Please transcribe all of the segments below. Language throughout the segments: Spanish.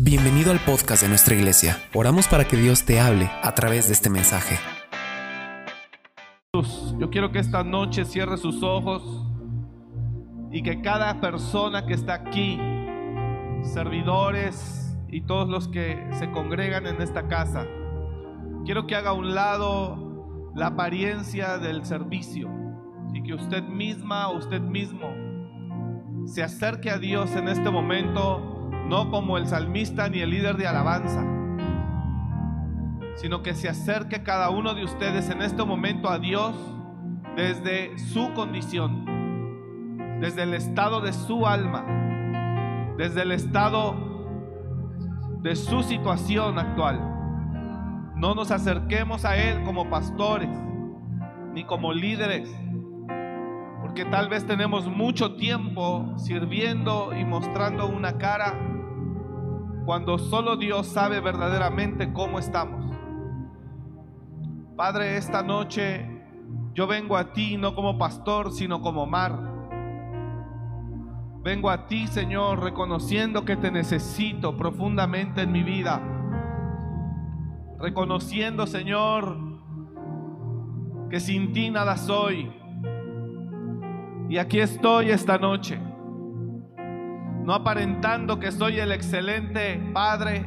Bienvenido al podcast de nuestra iglesia. Oramos para que Dios te hable a través de este mensaje. Yo quiero que esta noche cierre sus ojos y que cada persona que está aquí, servidores y todos los que se congregan en esta casa, quiero que haga a un lado la apariencia del servicio y que usted misma o usted mismo se acerque a Dios en este momento no como el salmista ni el líder de alabanza, sino que se acerque cada uno de ustedes en este momento a Dios desde su condición, desde el estado de su alma, desde el estado de su situación actual. No nos acerquemos a Él como pastores ni como líderes, porque tal vez tenemos mucho tiempo sirviendo y mostrando una cara cuando solo Dios sabe verdaderamente cómo estamos. Padre, esta noche yo vengo a ti no como pastor, sino como mar. Vengo a ti, Señor, reconociendo que te necesito profundamente en mi vida. Reconociendo, Señor, que sin ti nada soy. Y aquí estoy esta noche no aparentando que soy el excelente padre,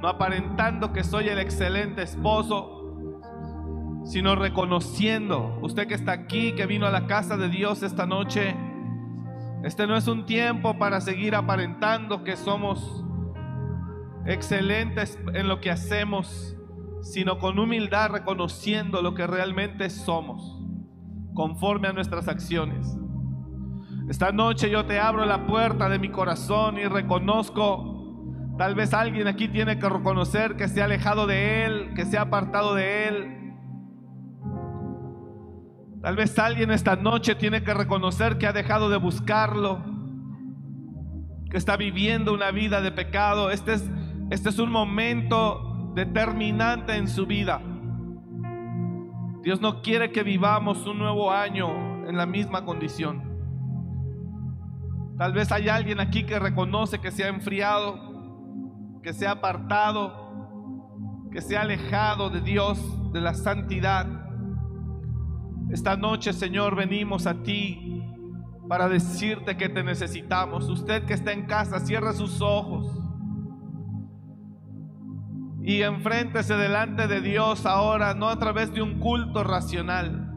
no aparentando que soy el excelente esposo, sino reconociendo, usted que está aquí, que vino a la casa de Dios esta noche, este no es un tiempo para seguir aparentando que somos excelentes en lo que hacemos, sino con humildad reconociendo lo que realmente somos, conforme a nuestras acciones. Esta noche yo te abro la puerta de mi corazón y reconozco, tal vez alguien aquí tiene que reconocer que se ha alejado de Él, que se ha apartado de Él. Tal vez alguien esta noche tiene que reconocer que ha dejado de buscarlo, que está viviendo una vida de pecado. Este es, este es un momento determinante en su vida. Dios no quiere que vivamos un nuevo año en la misma condición. Tal vez hay alguien aquí que reconoce que se ha enfriado, que se ha apartado, que se ha alejado de Dios, de la santidad. Esta noche, Señor, venimos a ti para decirte que te necesitamos. Usted que está en casa, cierre sus ojos y enfréntese delante de Dios ahora, no a través de un culto racional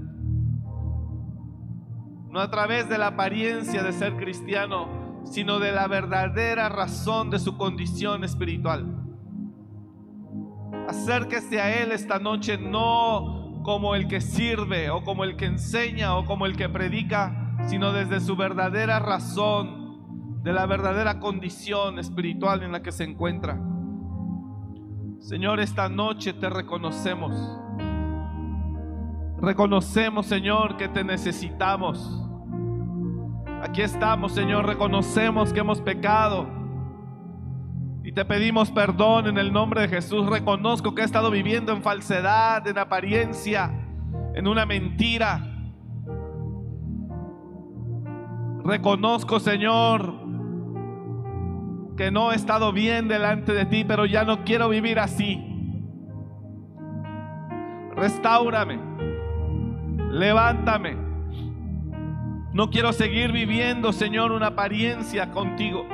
no a través de la apariencia de ser cristiano, sino de la verdadera razón de su condición espiritual. Acérquese a Él esta noche no como el que sirve o como el que enseña o como el que predica, sino desde su verdadera razón, de la verdadera condición espiritual en la que se encuentra. Señor, esta noche te reconocemos. Reconocemos, Señor, que te necesitamos. Aquí estamos, Señor, reconocemos que hemos pecado. Y te pedimos perdón en el nombre de Jesús. Reconozco que he estado viviendo en falsedad, en apariencia, en una mentira. Reconozco, Señor, que no he estado bien delante de ti, pero ya no quiero vivir así. Restáurame. Levántame. No quiero seguir viviendo, Señor, una apariencia contigo.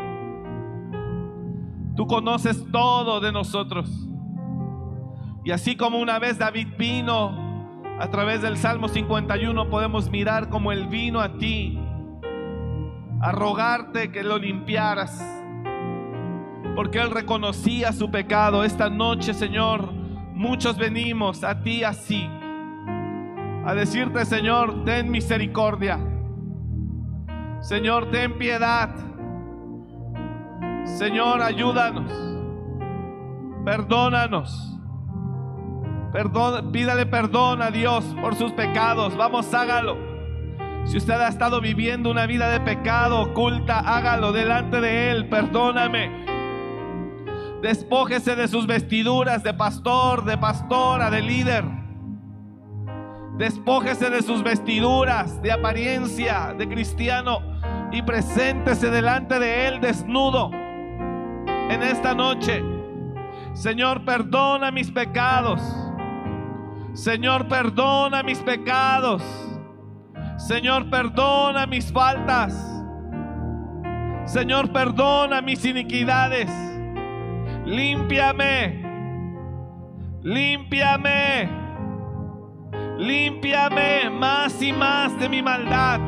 Tú conoces todo de nosotros. Y así como una vez David vino a través del Salmo 51, podemos mirar como Él vino a ti a rogarte que lo limpiaras. Porque Él reconocía su pecado. Esta noche, Señor, muchos venimos a ti así. A decirte, Señor, ten misericordia. Señor, ten piedad. Señor, ayúdanos. Perdónanos. Perdón, pídale perdón a Dios por sus pecados. Vamos, hágalo. Si usted ha estado viviendo una vida de pecado oculta, hágalo delante de Él. Perdóname. Despójese de sus vestiduras de pastor, de pastora, de líder. Despójese de sus vestiduras de apariencia de cristiano y preséntese delante de Él desnudo. en esta noche. Señor, perdona mis pecados. Señor, perdona mis pecados. Señor, perdona mis faltas. Señor, perdona mis iniquidades. Límpiame. Límpiame. Límpiame más y más de mi maldad.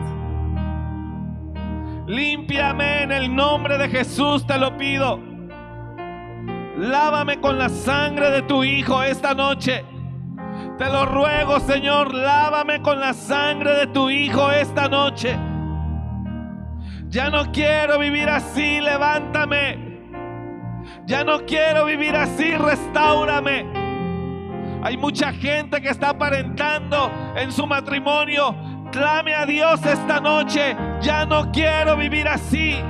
Límpiame en el nombre de Jesús, te lo pido. Lávame con la sangre de tu Hijo esta noche. Te lo ruego, Señor, lávame con la sangre de tu Hijo esta noche. Ya no quiero vivir así, levántame. Ya no quiero vivir así, restaurame. Hay mucha gente que está aparentando en su matrimonio. Clame a Dios esta noche. Ya no quiero vivir así.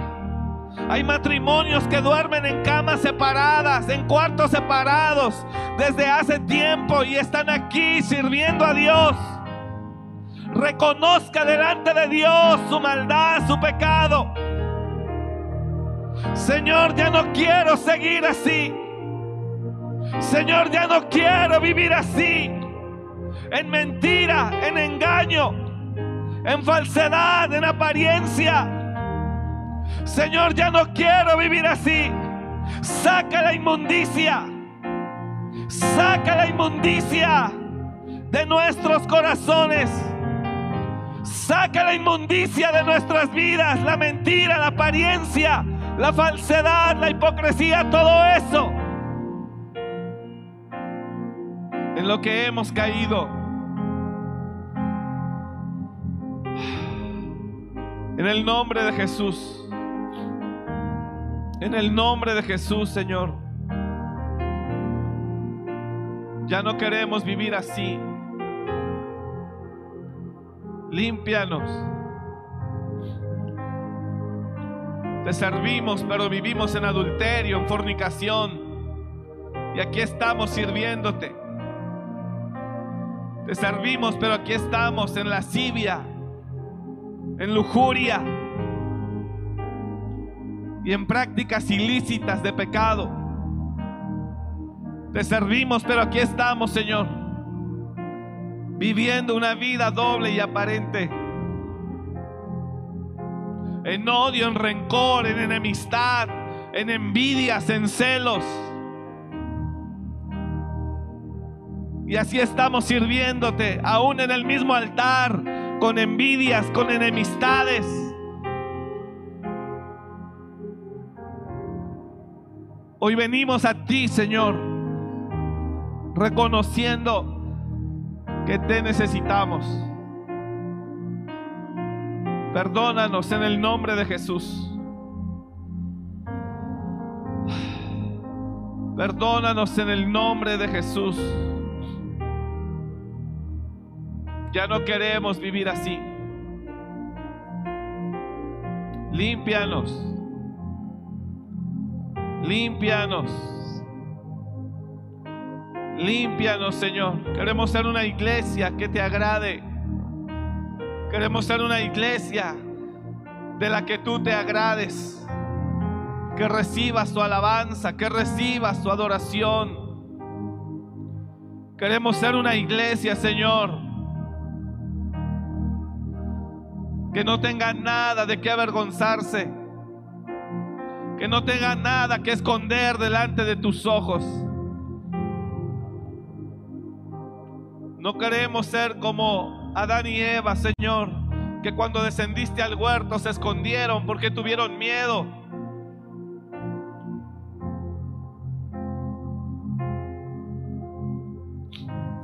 Hay matrimonios que duermen en camas separadas, en cuartos separados, desde hace tiempo y están aquí sirviendo a Dios. Reconozca delante de Dios su maldad, su pecado. Señor, ya no quiero seguir así. Señor, ya no quiero vivir así. En mentira, en engaño, en falsedad, en apariencia. Señor, ya no quiero vivir así. Saca la inmundicia. Saca la inmundicia de nuestros corazones. Saca la inmundicia de nuestras vidas, la mentira, la apariencia, la falsedad, la hipocresía, todo eso. En lo que hemos caído. En el nombre de Jesús. En el nombre de Jesús, Señor. Ya no queremos vivir así. Límpianos. Te servimos, pero vivimos en adulterio, en fornicación. Y aquí estamos sirviéndote. Te servimos, pero aquí estamos en lascivia, en lujuria y en prácticas ilícitas de pecado. Te servimos, pero aquí estamos, Señor, viviendo una vida doble y aparente. En odio, en rencor, en enemistad, en envidias, en celos. Y así estamos sirviéndote, aún en el mismo altar, con envidias, con enemistades. Hoy venimos a ti, Señor, reconociendo que te necesitamos. Perdónanos en el nombre de Jesús. Perdónanos en el nombre de Jesús. Ya no queremos vivir así. Límpianos. Límpianos. Límpianos, Señor. Queremos ser una iglesia que te agrade. Queremos ser una iglesia de la que tú te agrades. Que recibas tu alabanza, que recibas tu adoración. Queremos ser una iglesia, Señor, que no tenga nada de qué avergonzarse que no tenga nada que esconder delante de tus ojos. No queremos ser como Adán y Eva, Señor, que cuando descendiste al huerto se escondieron porque tuvieron miedo.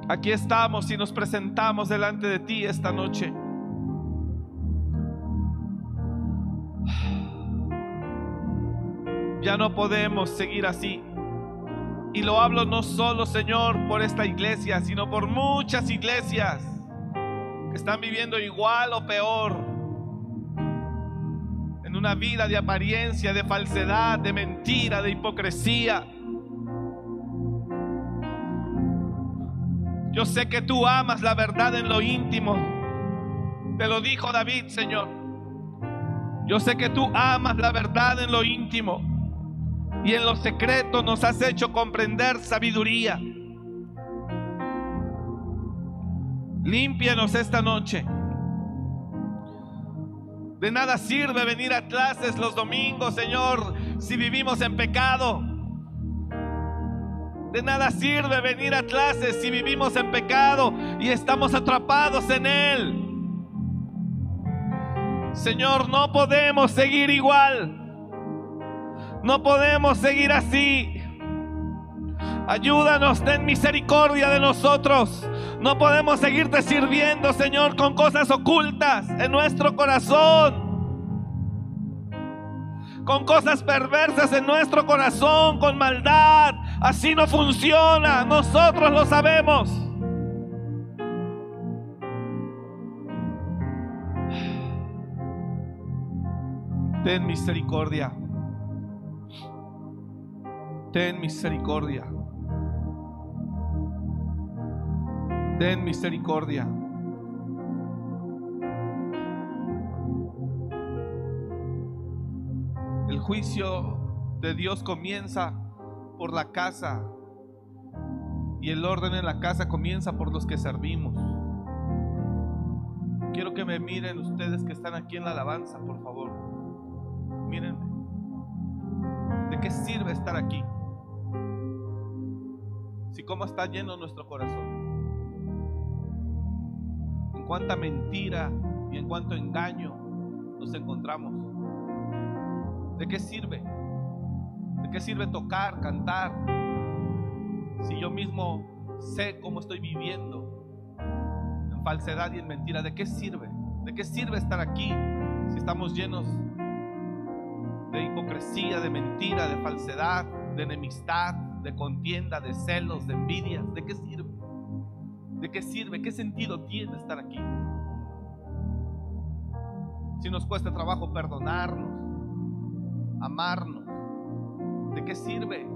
Aquí estamos y nos presentamos delante de ti esta noche. Ya no podemos seguir así. Y lo hablo no solo, Señor, por esta iglesia, sino por muchas iglesias que están viviendo igual o peor. En una vida de apariencia, de falsedad, de mentira, de hipocresía. Yo sé que tú amas la verdad en lo íntimo. Te lo dijo David, Señor. Yo sé que tú amas la verdad en lo íntimo y en lo secreto nos has hecho comprender sabiduría. Límpianos esta noche. De nada sirve venir a clases los domingos, Señor, si vivimos en pecado. De nada sirve venir a clases si vivimos en pecado y estamos atrapados en él. Señor, no podemos seguir igual. No podemos seguir así. Ayúdanos, ten misericordia de nosotros. No podemos seguirte sirviendo, Señor, con cosas ocultas en nuestro corazón. Con cosas perversas en nuestro corazón, con maldad. Así no funciona. Nosotros lo sabemos. Ten misericordia. Ten misericordia. Ten misericordia. El juicio de Dios comienza por la casa y el orden en la casa comienza por los que servimos. Quiero que me miren ustedes que están aquí en la alabanza, por favor. Mírenme. ¿De qué sirve estar aquí? Si cómo está lleno nuestro corazón. En cuánta mentira y en cuánto engaño nos encontramos. ¿De qué sirve? ¿De qué sirve tocar, cantar? Si yo mismo sé cómo estoy viviendo en falsedad y en mentira, ¿de qué sirve? ¿De qué sirve estar aquí si estamos llenos de hipocresía, de mentira, de falsedad, de enemistad, de contienda, de celos, de envidias? ¿De qué sirve? ¿De qué sirve? ¿Qué sentido tiene estar aquí? Si nos cuesta trabajo perdonarnos, amarnos, ¿de qué sirve?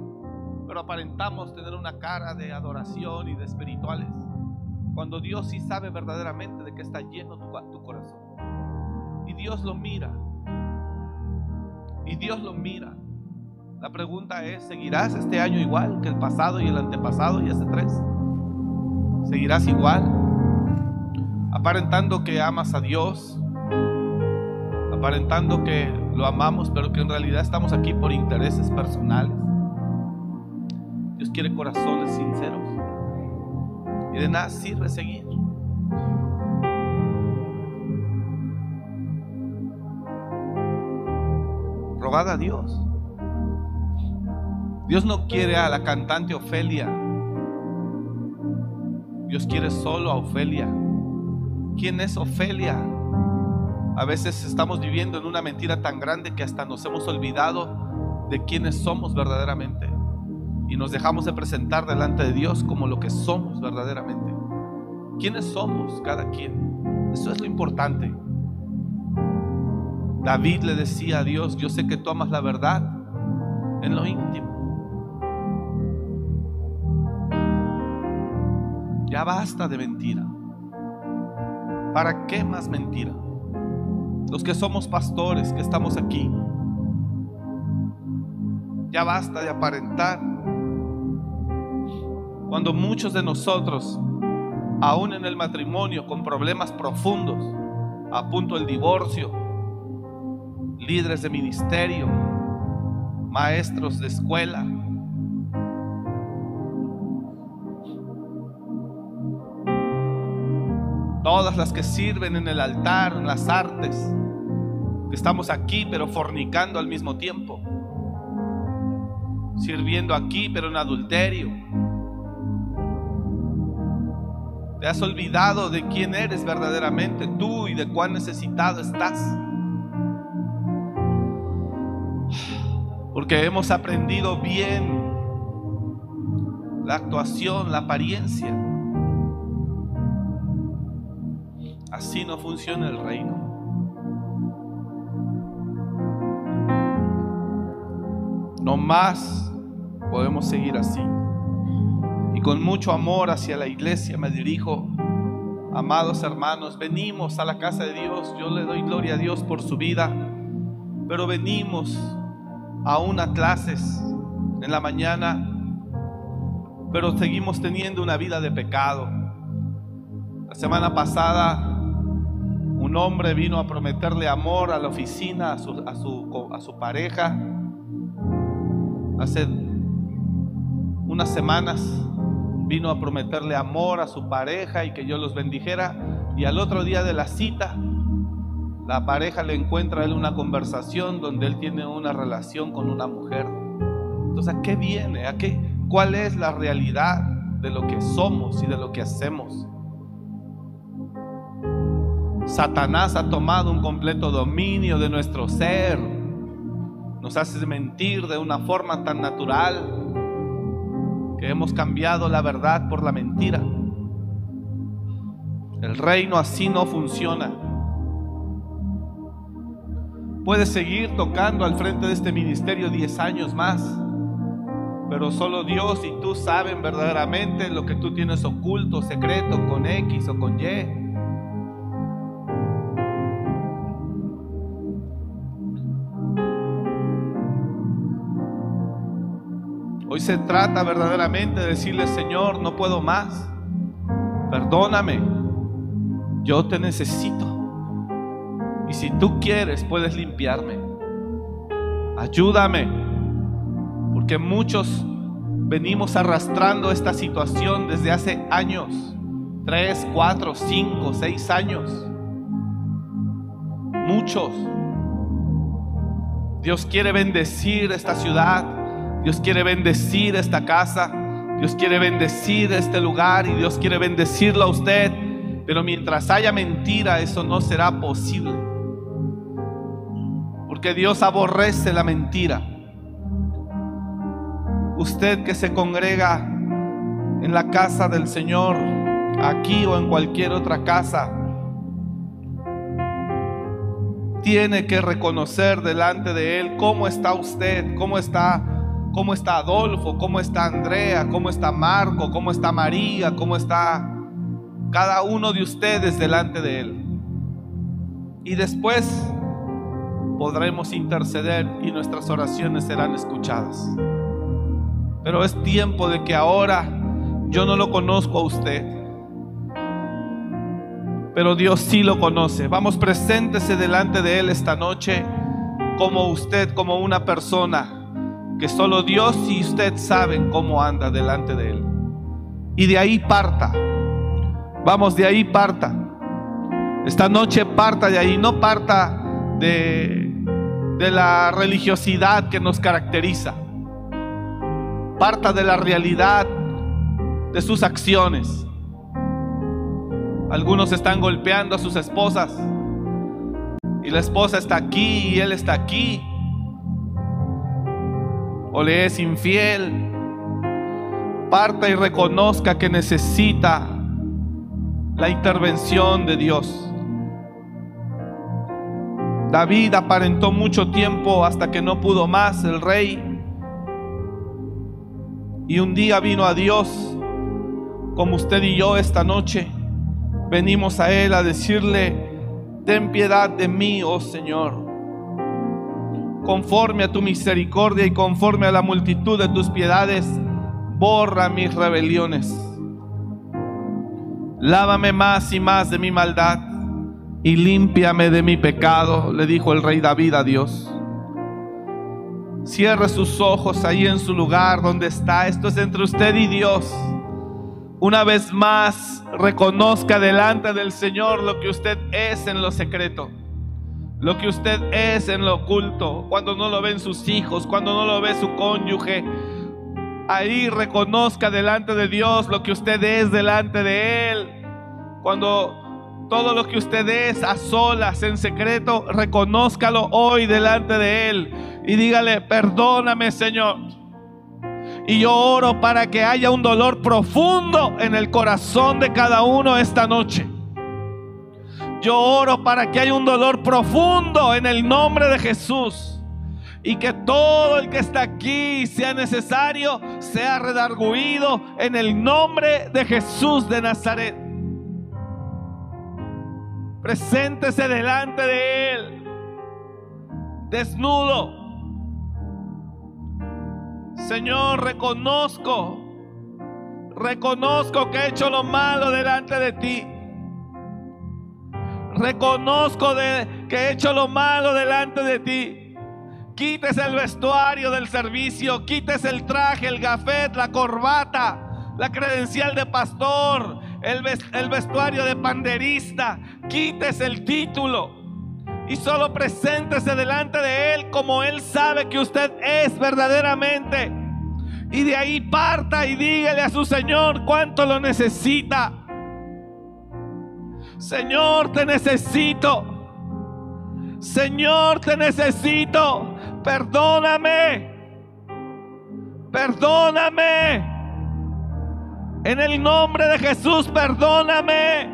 Pero aparentamos tener una cara de adoración y de espirituales. Cuando Dios sí sabe verdaderamente de que está lleno tu, tu corazón. Y Dios lo mira. Y Dios lo mira. La pregunta es, ¿seguirás este año igual que el pasado y el antepasado y hace tres? ¿Seguirás igual? Aparentando que amas a Dios, aparentando que lo amamos, pero que en realidad estamos aquí por intereses personales. Dios quiere corazones sinceros. Y de nada sirve seguir. Rogad a Dios. Dios no quiere a la cantante Ofelia. Dios quiere solo a Ofelia. ¿Quién es Ofelia? A veces estamos viviendo en una mentira tan grande que hasta nos hemos olvidado de quiénes somos verdaderamente. Y nos dejamos de presentar delante de Dios como lo que somos verdaderamente. ¿Quiénes somos cada quien? Eso es lo importante. David le decía a Dios, yo sé que tú amas la verdad en lo íntimo. Ya basta de mentira. ¿Para qué más mentira? Los que somos pastores, que estamos aquí, ya basta de aparentar. Cuando muchos de nosotros, aún en el matrimonio, con problemas profundos, a punto del divorcio, líderes de ministerio, maestros de escuela, las que sirven en el altar, en las artes, que estamos aquí pero fornicando al mismo tiempo, sirviendo aquí pero en adulterio. Te has olvidado de quién eres verdaderamente tú y de cuán necesitado estás. Porque hemos aprendido bien la actuación, la apariencia. Así no funciona el reino. No más podemos seguir así. Y con mucho amor hacia la iglesia me dirijo, amados hermanos, venimos a la casa de Dios. Yo le doy gloria a Dios por su vida, pero venimos aún a clases en la mañana, pero seguimos teniendo una vida de pecado. La semana pasada un hombre vino a prometerle amor a la oficina, a su, a su, a su pareja. Hace unas semanas vino a prometerle amor a su pareja y que yo los bendijera. Y al otro día de la cita, la pareja le encuentra a él una conversación donde él tiene una relación con una mujer. Entonces, ¿a qué viene? ¿A qué? ¿Cuál es la realidad de lo que somos y de lo que hacemos? Satanás ha tomado un completo dominio de nuestro ser. Nos hace mentir de una forma tan natural que hemos cambiado la verdad por la mentira. El reino así no funciona. Puedes seguir tocando al frente de este ministerio 10 años más, pero solo Dios y tú saben verdaderamente lo que tú tienes oculto, secreto, con X o con Y. Hoy se trata verdaderamente de decirle, Señor, no puedo más. Perdóname. Yo te necesito. Y si tú quieres, puedes limpiarme. Ayúdame. Porque muchos venimos arrastrando esta situación desde hace años. Tres, cuatro, cinco, seis años. Muchos. Dios quiere bendecir esta ciudad. Dios quiere bendecir esta casa. Dios quiere bendecir este lugar y Dios quiere bendecirlo a usted. Pero mientras haya mentira, eso no será posible. Porque Dios aborrece la mentira. Usted que se congrega en la casa del Señor, aquí o en cualquier otra casa, tiene que reconocer delante de Él cómo está usted, cómo está cómo está Adolfo, cómo está Andrea, cómo está Marco, cómo está María, cómo está cada uno de ustedes delante de Él. Y después podremos interceder y nuestras oraciones serán escuchadas. Pero es tiempo de que ahora yo no lo conozco a usted, pero Dios sí lo conoce. Vamos, preséntese delante de Él esta noche como usted, como una persona que solo Dios y usted saben cómo anda delante de Él. Y de ahí parta. Vamos, de ahí parta. Esta noche parta de ahí, no parta de, de la religiosidad que nos caracteriza. Parta de la realidad de sus acciones. Algunos están golpeando a sus esposas. Y la esposa está aquí y él está aquí o le es infiel, parta y reconozca que necesita la intervención de Dios. David aparentó mucho tiempo hasta que no pudo más, el rey. Y un día vino a Dios, como usted y yo esta noche. Venimos a Él a decirle, ten piedad de mí, oh Señor conforme a tu misericordia y conforme a la multitud de tus piedades, borra mis rebeliones. Lávame más y más de mi maldad y límpiame de mi pecado, le dijo el rey David a Dios. Cierre sus ojos ahí en su lugar donde está. Esto es entre usted y Dios. Una vez más, reconozca delante del Señor lo que usted es en lo secreto lo que usted es en lo oculto, cuando no lo ven sus hijos, cuando no lo ve su cónyuge. Ahí reconozca delante de Dios lo que usted es delante de Él. Cuando todo lo que usted es a solas, en secreto, reconózcalo hoy delante de Él y dígale, perdóname Señor. Y yo oro para que haya un dolor profundo en el corazón de cada uno esta noche. Yo oro para que haya un dolor profundo en el nombre de Jesús. Y que todo el que está aquí, sea necesario, sea redarguido en el nombre de Jesús de Nazaret. Preséntese delante de Él, desnudo. Señor, reconozco, reconozco que he hecho lo malo delante de ti. Reconozco de, que he hecho lo malo delante de ti. Quites el vestuario del servicio, quites el traje, el gafet, la corbata, la credencial de pastor, el, el vestuario de panderista. Quites el título y solo preséntese delante de Él como Él sabe que usted es verdaderamente. Y de ahí parta y dígale a su Señor cuánto lo necesita. Señor, te necesito. Señor, te necesito. Perdóname. Perdóname. En el nombre de Jesús, perdóname.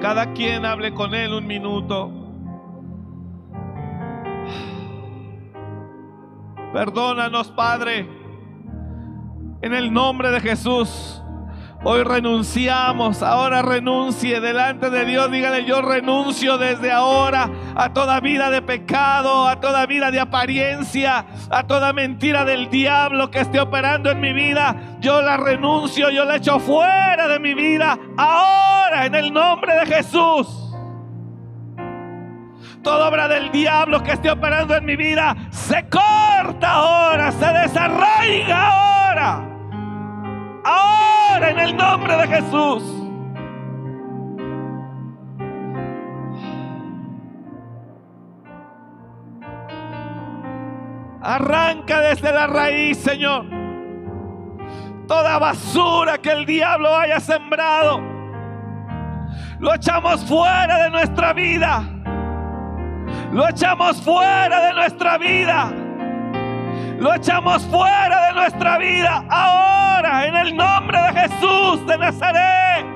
Cada quien hable con Él un minuto. Perdónanos, Padre. En el nombre de Jesús. Hoy renunciamos, ahora renuncie delante de Dios. Dígale, yo renuncio desde ahora a toda vida de pecado, a toda vida de apariencia, a toda mentira del diablo que esté operando en mi vida. Yo la renuncio, yo la echo fuera de mi vida. Ahora, en el nombre de Jesús. Toda obra del diablo que esté operando en mi vida se corta ahora, se desarraiga ahora. Ahora en el nombre de Jesús. Arranca desde la raíz, Señor. Toda basura que el diablo haya sembrado. Lo echamos fuera de nuestra vida. Lo echamos fuera de nuestra vida. Lo echamos fuera de nuestra vida ahora en el nombre de Jesús de Nazaret.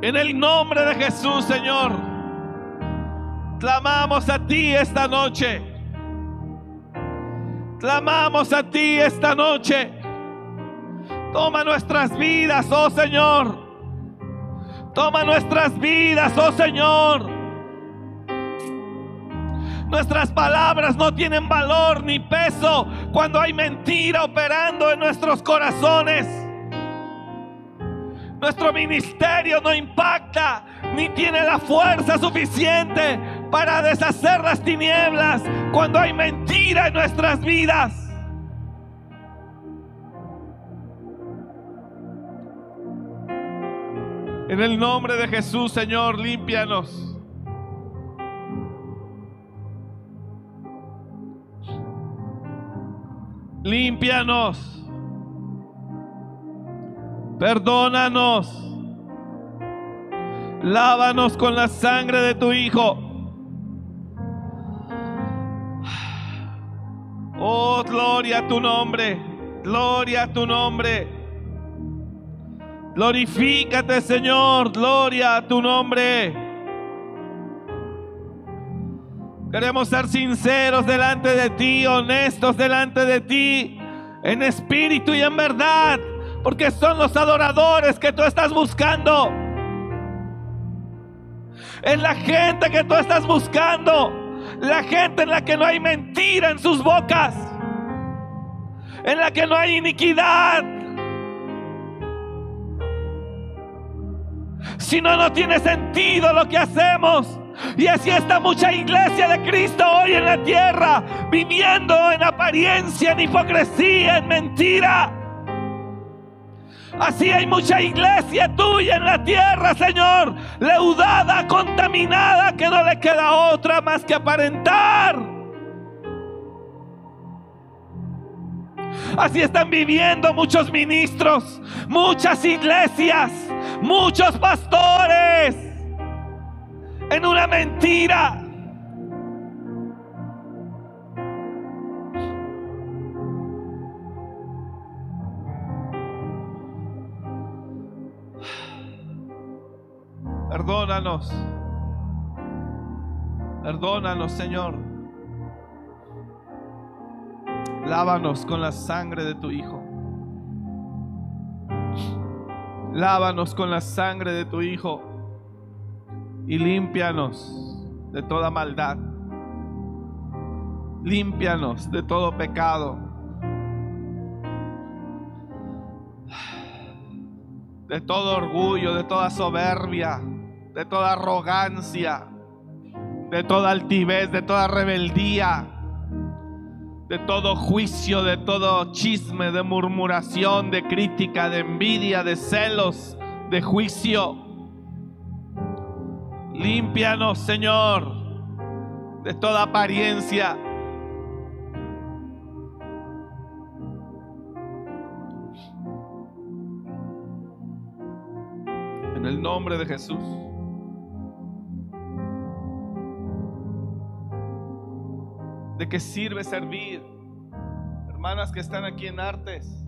En el nombre de Jesús, Señor, clamamos a ti esta noche. Clamamos a ti esta noche. Toma nuestras vidas, oh Señor. Toma nuestras vidas, oh Señor. Nuestras palabras no tienen valor ni peso cuando hay mentira operando en nuestros corazones. Nuestro ministerio no impacta ni tiene la fuerza suficiente para deshacer las tinieblas cuando hay mentira en nuestras vidas. En el nombre de Jesús, Señor, límpianos. Límpianos. Perdónanos. Lávanos con la sangre de tu Hijo. Oh, gloria a tu nombre. Gloria a tu nombre. Glorifícate, Señor. Gloria a tu nombre. Queremos ser sinceros delante de ti, honestos delante de ti, en espíritu y en verdad, porque son los adoradores que tú estás buscando. Es la gente que tú estás buscando. La gente en la que no hay mentira en sus bocas. En la que no hay iniquidad. Si no, no tiene sentido lo que hacemos. Y así está mucha iglesia de Cristo hoy en la tierra, viviendo en apariencia, en hipocresía, en mentira. Así hay mucha iglesia tuya en la tierra, Señor, leudada, contaminada, que no le queda otra más que aparentar. Así están viviendo muchos ministros, muchas iglesias, muchos pastores en una mentira. Perdónanos. Perdónanos, Señor. Lávanos con la sangre de tu Hijo. Lávanos con la sangre de tu Hijo y límpianos de toda maldad. Límpianos de todo pecado. De todo orgullo, de toda soberbia, de toda arrogancia, de toda altivez, de toda rebeldía, de todo juicio, de todo chisme, de murmuración, de crítica, de envidia, de celos, de juicio. Límpianos, Señor, de toda apariencia. En el nombre de Jesús. ¿De qué sirve servir? Hermanas que están aquí en artes.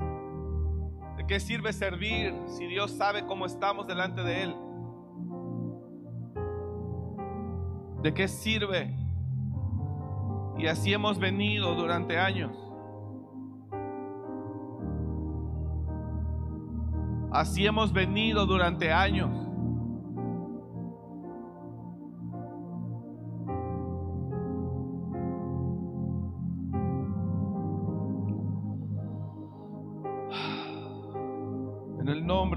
¿De qué sirve servir si Dios sabe cómo estamos delante de Él? ¿De qué sirve? Y así hemos venido durante años. Así hemos venido durante años.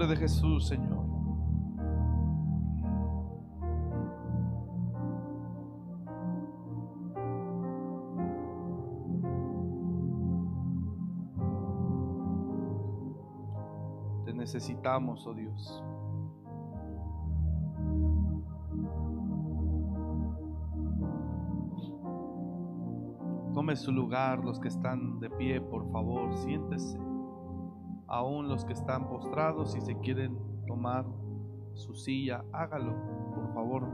De Jesús, Señor. Te necesitamos, oh Dios. Tome su lugar los que están de pie, por favor, siéntese. Aún los que están postrados, si se quieren tomar su silla, hágalo, por favor.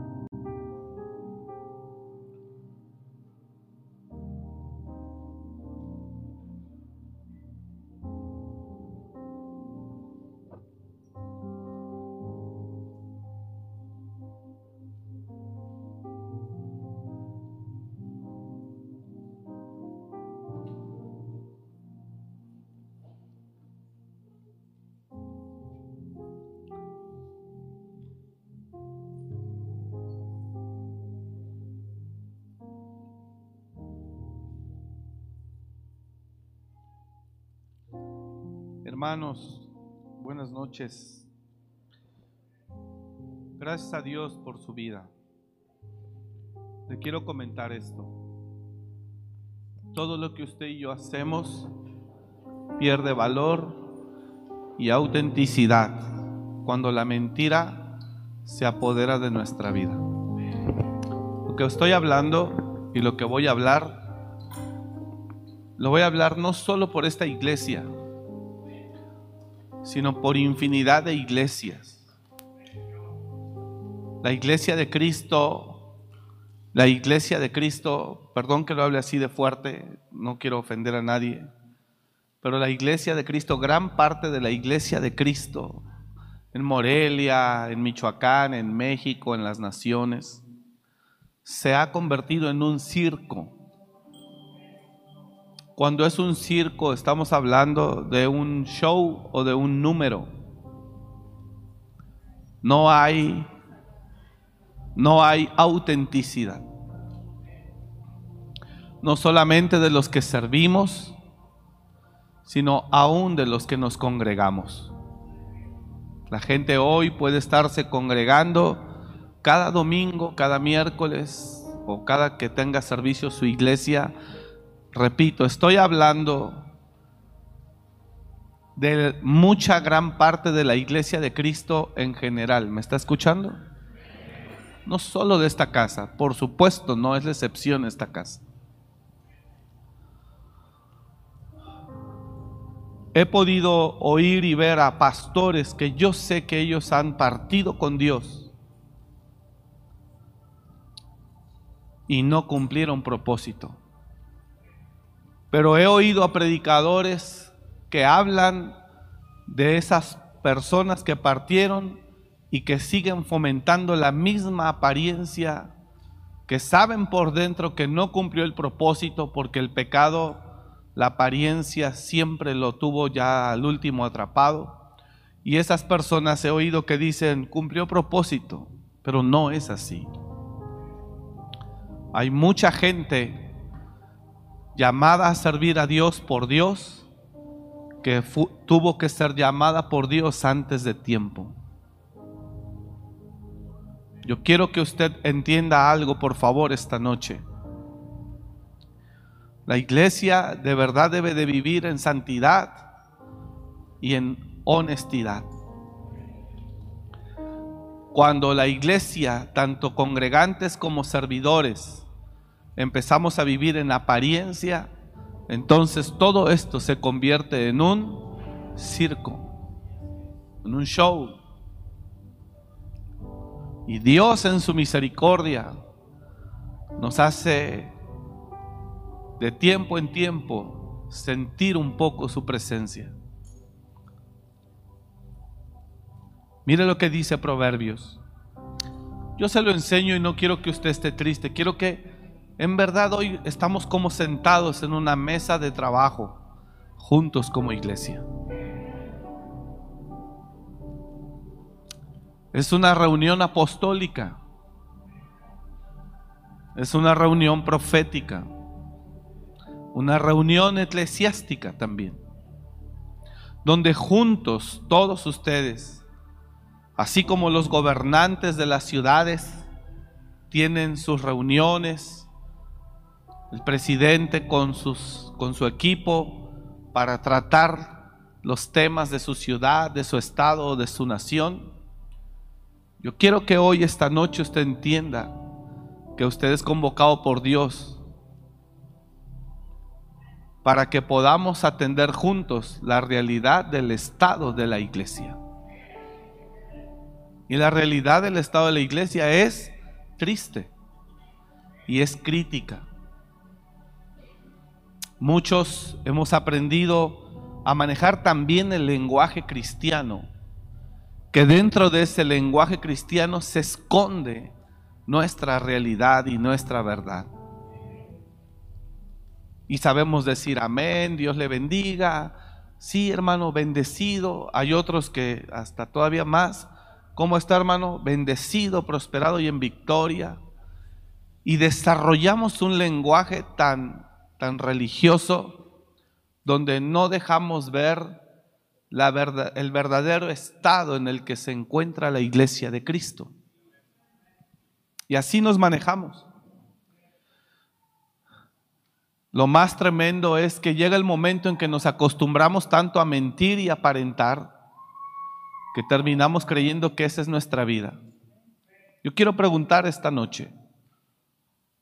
Hermanos, buenas noches. Gracias a Dios por su vida. Le quiero comentar esto. Todo lo que usted y yo hacemos pierde valor y autenticidad cuando la mentira se apodera de nuestra vida. Lo que estoy hablando y lo que voy a hablar, lo voy a hablar no solo por esta iglesia, sino por infinidad de iglesias. La iglesia de Cristo, la iglesia de Cristo, perdón que lo hable así de fuerte, no quiero ofender a nadie, pero la iglesia de Cristo, gran parte de la iglesia de Cristo, en Morelia, en Michoacán, en México, en las naciones, se ha convertido en un circo cuando es un circo, estamos hablando de un show o de un número. No hay no hay autenticidad. No solamente de los que servimos, sino aún de los que nos congregamos. La gente hoy puede estarse congregando cada domingo, cada miércoles o cada que tenga servicio su iglesia Repito, estoy hablando de mucha gran parte de la iglesia de Cristo en general. ¿Me está escuchando? No solo de esta casa, por supuesto, no es la excepción esta casa. He podido oír y ver a pastores que yo sé que ellos han partido con Dios y no cumplieron propósito. Pero he oído a predicadores que hablan de esas personas que partieron y que siguen fomentando la misma apariencia, que saben por dentro que no cumplió el propósito porque el pecado la apariencia siempre lo tuvo ya al último atrapado. Y esas personas he oído que dicen, cumplió propósito, pero no es así. Hay mucha gente llamada a servir a Dios por Dios que tuvo que ser llamada por Dios antes de tiempo. Yo quiero que usted entienda algo, por favor, esta noche. La iglesia de verdad debe de vivir en santidad y en honestidad. Cuando la iglesia, tanto congregantes como servidores, empezamos a vivir en apariencia, entonces todo esto se convierte en un circo, en un show. Y Dios en su misericordia nos hace de tiempo en tiempo sentir un poco su presencia. Mire lo que dice Proverbios. Yo se lo enseño y no quiero que usted esté triste. Quiero que en verdad hoy estamos como sentados en una mesa de trabajo, juntos como iglesia. Es una reunión apostólica. Es una reunión profética una reunión eclesiástica también, donde juntos todos ustedes, así como los gobernantes de las ciudades, tienen sus reuniones, el presidente con, sus, con su equipo para tratar los temas de su ciudad, de su estado, de su nación. Yo quiero que hoy, esta noche, usted entienda que usted es convocado por Dios para que podamos atender juntos la realidad del estado de la iglesia. Y la realidad del estado de la iglesia es triste y es crítica. Muchos hemos aprendido a manejar también el lenguaje cristiano, que dentro de ese lenguaje cristiano se esconde nuestra realidad y nuestra verdad y sabemos decir amén, Dios le bendiga. Sí, hermano, bendecido. Hay otros que hasta todavía más. ¿Cómo está, hermano? Bendecido, prosperado y en victoria. Y desarrollamos un lenguaje tan, tan religioso donde no dejamos ver la verdad, el verdadero estado en el que se encuentra la iglesia de Cristo. Y así nos manejamos. Lo más tremendo es que llega el momento en que nos acostumbramos tanto a mentir y aparentar que terminamos creyendo que esa es nuestra vida. Yo quiero preguntar esta noche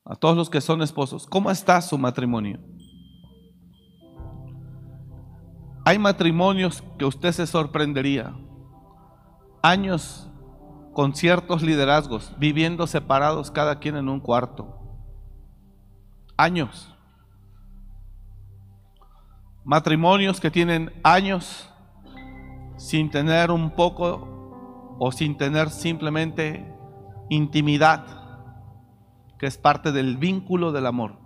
a todos los que son esposos, ¿cómo está su matrimonio? Hay matrimonios que usted se sorprendería. Años con ciertos liderazgos, viviendo separados cada quien en un cuarto. Años matrimonios que tienen años sin tener un poco o sin tener simplemente intimidad, es parte del vínculo del amor.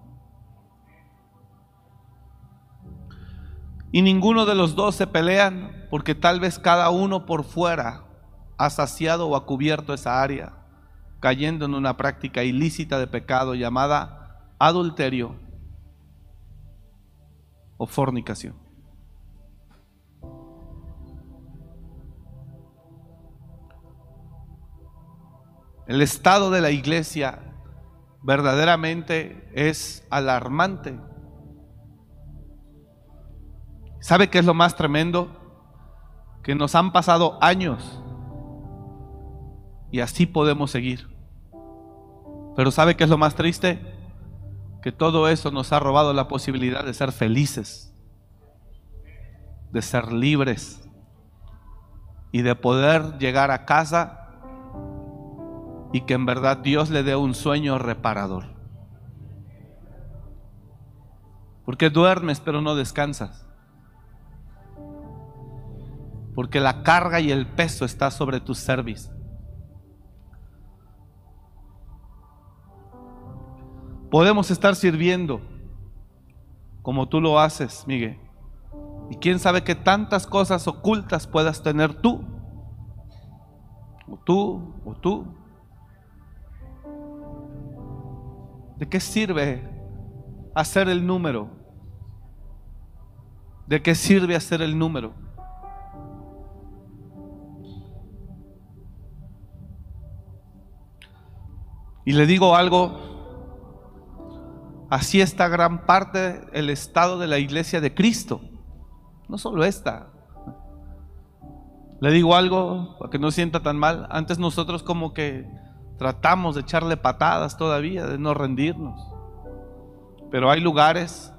Y ninguno de los dos se pelean porque tal vez cada uno por fuera ha saciado o ha cubierto esa área, cayendo en una práctica ilícita de pecado llamada adulterio o fornicación. El estado de la iglesia verdaderamente es alarmante. ¿Sabe qué es lo más tremendo? Que nos han pasado años y así podemos seguir. Pero ¿sabe qué es lo más triste? que todo eso nos ha robado la posibilidad de ser felices, de ser libres y de poder llegar a casa y que en verdad Dios le dé un sueño reparador. Porque duermes pero no descansas. Porque la carga y el peso está sobre tu servicio. Podemos estar sirviendo como tú lo haces, Miguel. Y quién sabe qué tantas cosas ocultas puedas tener tú, o tú, o tú. ¿De qué sirve hacer el número? ¿De qué sirve hacer el número? Y le digo algo, así está gran parte el estado de la iglesia de Cristo, no solo esta. Le digo algo para que no sienta tan mal, antes nosotros como que tratamos de echarle patadas todavía, de no rendirnos. Pero hay lugares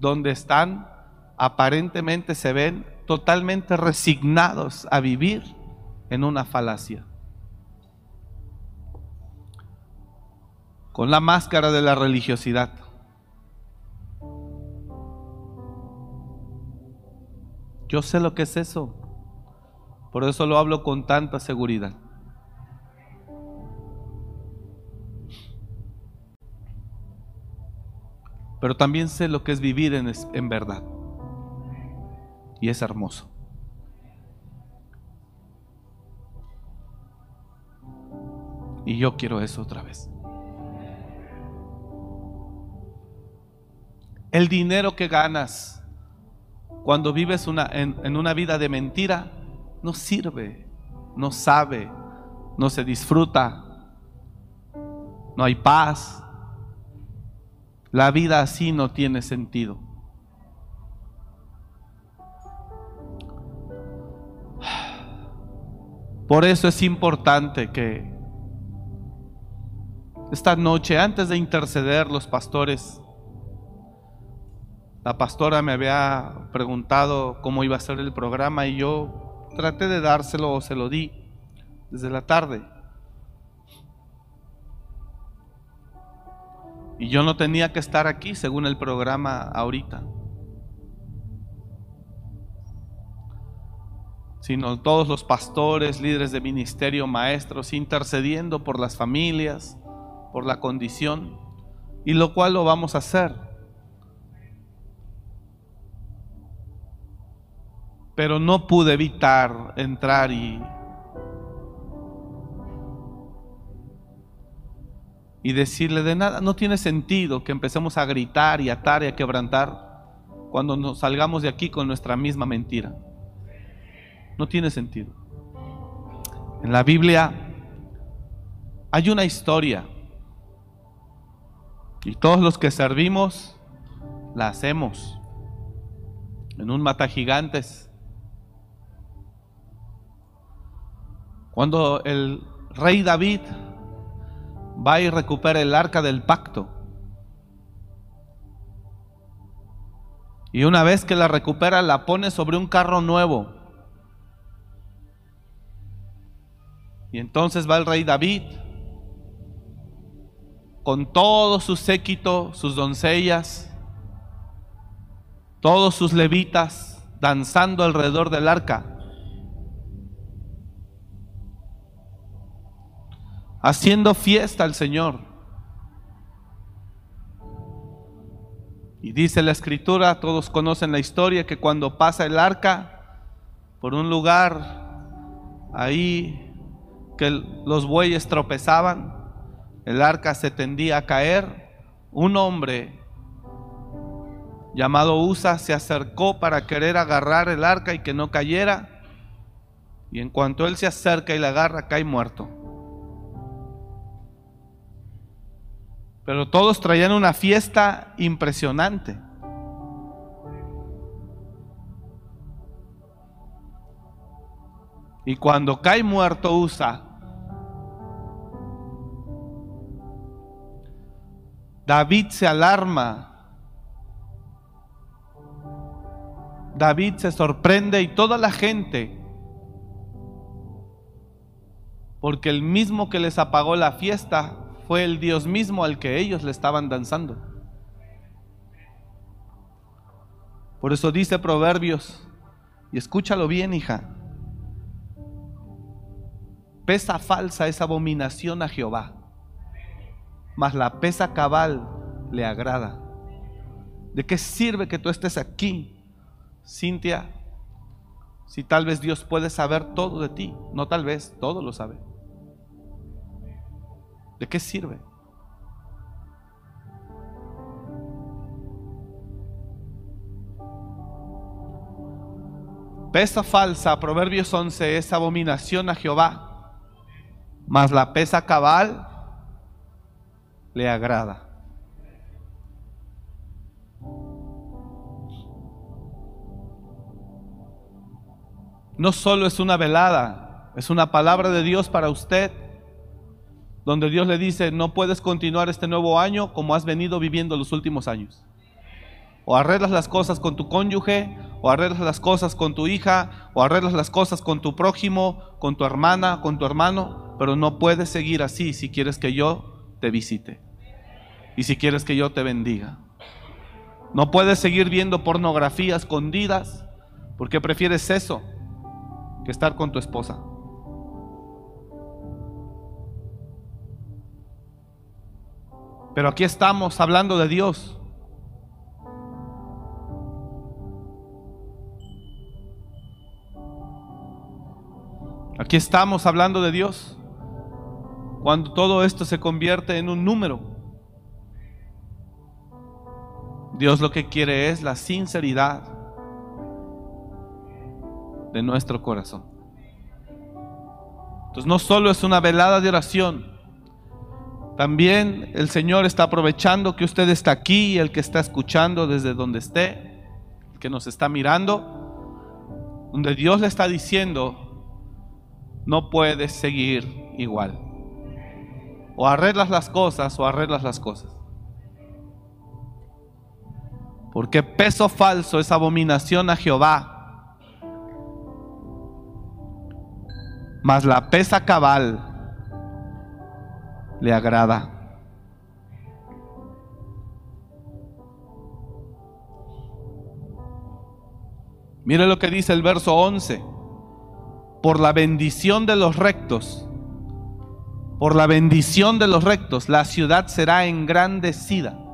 donde están, aparentemente se ven totalmente resignados a vivir en una falacia. con la máscara de la religiosidad. Yo sé lo que es eso. Por eso lo hablo con tanta seguridad. Pero también sé lo que es vivir en, en verdad. Y es hermoso. Y yo quiero eso otra vez. El dinero que ganas cuando vives una, en, en una vida de mentira no sirve, no sabe, no se disfruta, no hay paz. La vida así no tiene sentido. Por eso es importante que esta noche, antes de interceder los pastores, la pastora me había preguntado cómo iba a ser el programa y yo traté de dárselo o se lo di desde la tarde. Y yo no tenía que estar aquí según el programa ahorita. Sino todos los pastores, líderes de ministerio, maestros, intercediendo por las familias, por la condición. Y lo cual lo vamos a hacer. pero no pude evitar entrar y, y decirle de nada. No tiene sentido que empecemos a gritar y atar y a quebrantar cuando nos salgamos de aquí con nuestra misma mentira. No tiene sentido. En la Biblia hay una historia y todos los que servimos la hacemos en un mata gigantes Cuando el rey David va y recupera el arca del pacto. Y una vez que la recupera, la pone sobre un carro nuevo. Y entonces va el rey David con todo su séquito, sus doncellas, todos sus levitas, danzando alrededor del arca. Haciendo fiesta al Señor. Y dice la escritura, todos conocen la historia, que cuando pasa el arca por un lugar ahí que los bueyes tropezaban, el arca se tendía a caer, un hombre llamado Usa se acercó para querer agarrar el arca y que no cayera, y en cuanto él se acerca y la agarra, cae muerto. Pero todos traían una fiesta impresionante. Y cuando cae muerto Usa, David se alarma. David se sorprende y toda la gente, porque el mismo que les apagó la fiesta fue el Dios mismo al que ellos le estaban danzando. Por eso dice Proverbios, y escúchalo bien, hija, pesa falsa es abominación a Jehová, mas la pesa cabal le agrada. ¿De qué sirve que tú estés aquí, Cintia? Si tal vez Dios puede saber todo de ti. No tal vez, todo lo sabe. ¿De qué sirve? Pesa falsa, Proverbios 11, es abominación a Jehová, mas la pesa cabal le agrada. No solo es una velada, es una palabra de Dios para usted, donde Dios le dice, no puedes continuar este nuevo año como has venido viviendo los últimos años. O arreglas las cosas con tu cónyuge, o arreglas las cosas con tu hija, o arreglas las cosas con tu prójimo, con tu hermana, con tu hermano, pero no puedes seguir así si quieres que yo te visite y si quieres que yo te bendiga. No puedes seguir viendo pornografía escondidas porque prefieres eso que estar con tu esposa. Pero aquí estamos hablando de Dios. Aquí estamos hablando de Dios. Cuando todo esto se convierte en un número. Dios lo que quiere es la sinceridad de nuestro corazón. Entonces no solo es una velada de oración, también el Señor está aprovechando que usted está aquí el que está escuchando desde donde esté, el que nos está mirando, donde Dios le está diciendo, no puedes seguir igual. O arreglas las cosas o arreglas las cosas. Porque peso falso es abominación a Jehová. Mas la pesa cabal le agrada. Mire lo que dice el verso 11. Por la bendición de los rectos, por la bendición de los rectos, la ciudad será engrandecida.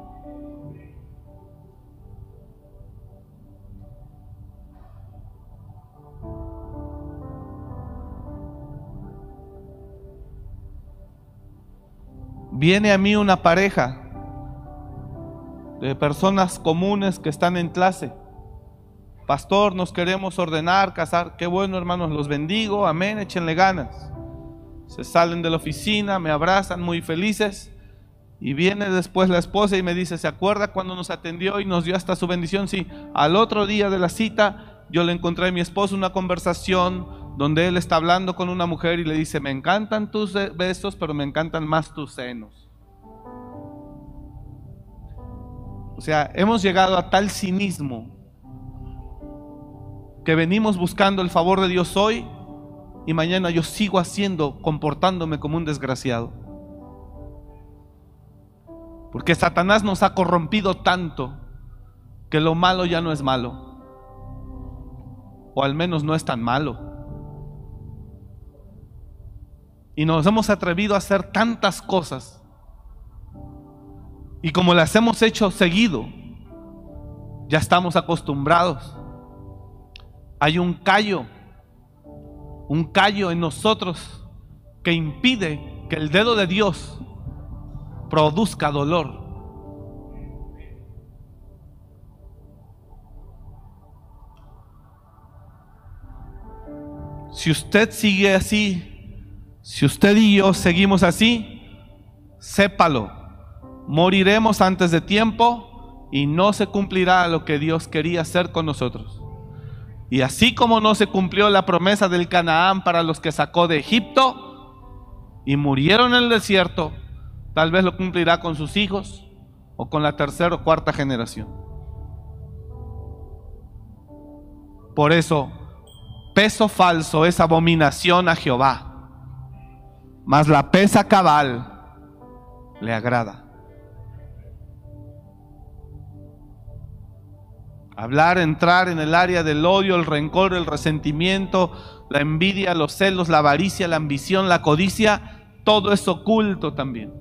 Viene a mí una pareja de personas comunes que están en clase. Pastor, nos queremos ordenar, casar. Qué bueno, hermanos, los bendigo. Amén, échenle ganas. Se salen de la oficina, me abrazan muy felices. Y viene después la esposa y me dice, ¿se acuerda cuando nos atendió y nos dio hasta su bendición? Sí, al otro día de la cita yo le encontré a mi esposo una conversación donde él está hablando con una mujer y le dice, me encantan tus besos, pero me encantan más tus senos. O sea, hemos llegado a tal cinismo que venimos buscando el favor de Dios hoy y mañana yo sigo haciendo, comportándome como un desgraciado. Porque Satanás nos ha corrompido tanto que lo malo ya no es malo. O al menos no es tan malo. Y nos hemos atrevido a hacer tantas cosas. Y como las hemos hecho seguido, ya estamos acostumbrados. Hay un callo, un callo en nosotros que impide que el dedo de Dios produzca dolor. Si usted sigue así, si usted y yo seguimos así, sépalo, moriremos antes de tiempo y no se cumplirá lo que Dios quería hacer con nosotros. Y así como no se cumplió la promesa del Canaán para los que sacó de Egipto y murieron en el desierto, tal vez lo cumplirá con sus hijos o con la tercera o cuarta generación. Por eso, peso falso es abominación a Jehová mas la pesa cabal le agrada. Hablar, entrar en el área del odio, el rencor, el resentimiento, la envidia, los celos, la avaricia, la ambición, la codicia, todo es oculto también.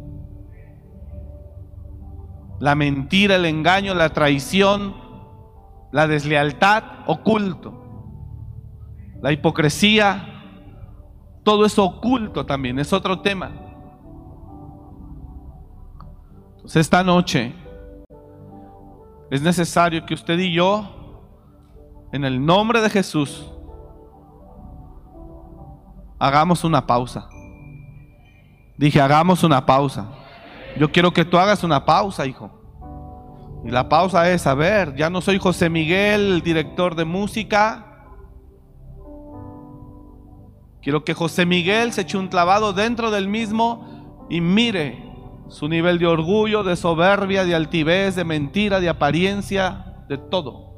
la mentira, el engaño, la traición, la deslealtad, oculto. La hipocresía, todo eso oculto también, es otro tema. Entonces esta noche es necesario que usted y yo, en el nombre de Jesús, hagamos una pausa. Dije, hagamos una pausa. Yo quiero que tú hagas una pausa, hijo. Y la pausa es, a ver, ya no soy José Miguel, el director de música. Quiero que José Miguel se eche un clavado dentro del mismo y mire su nivel de orgullo, de soberbia, de altivez, de mentira, de apariencia, de todo.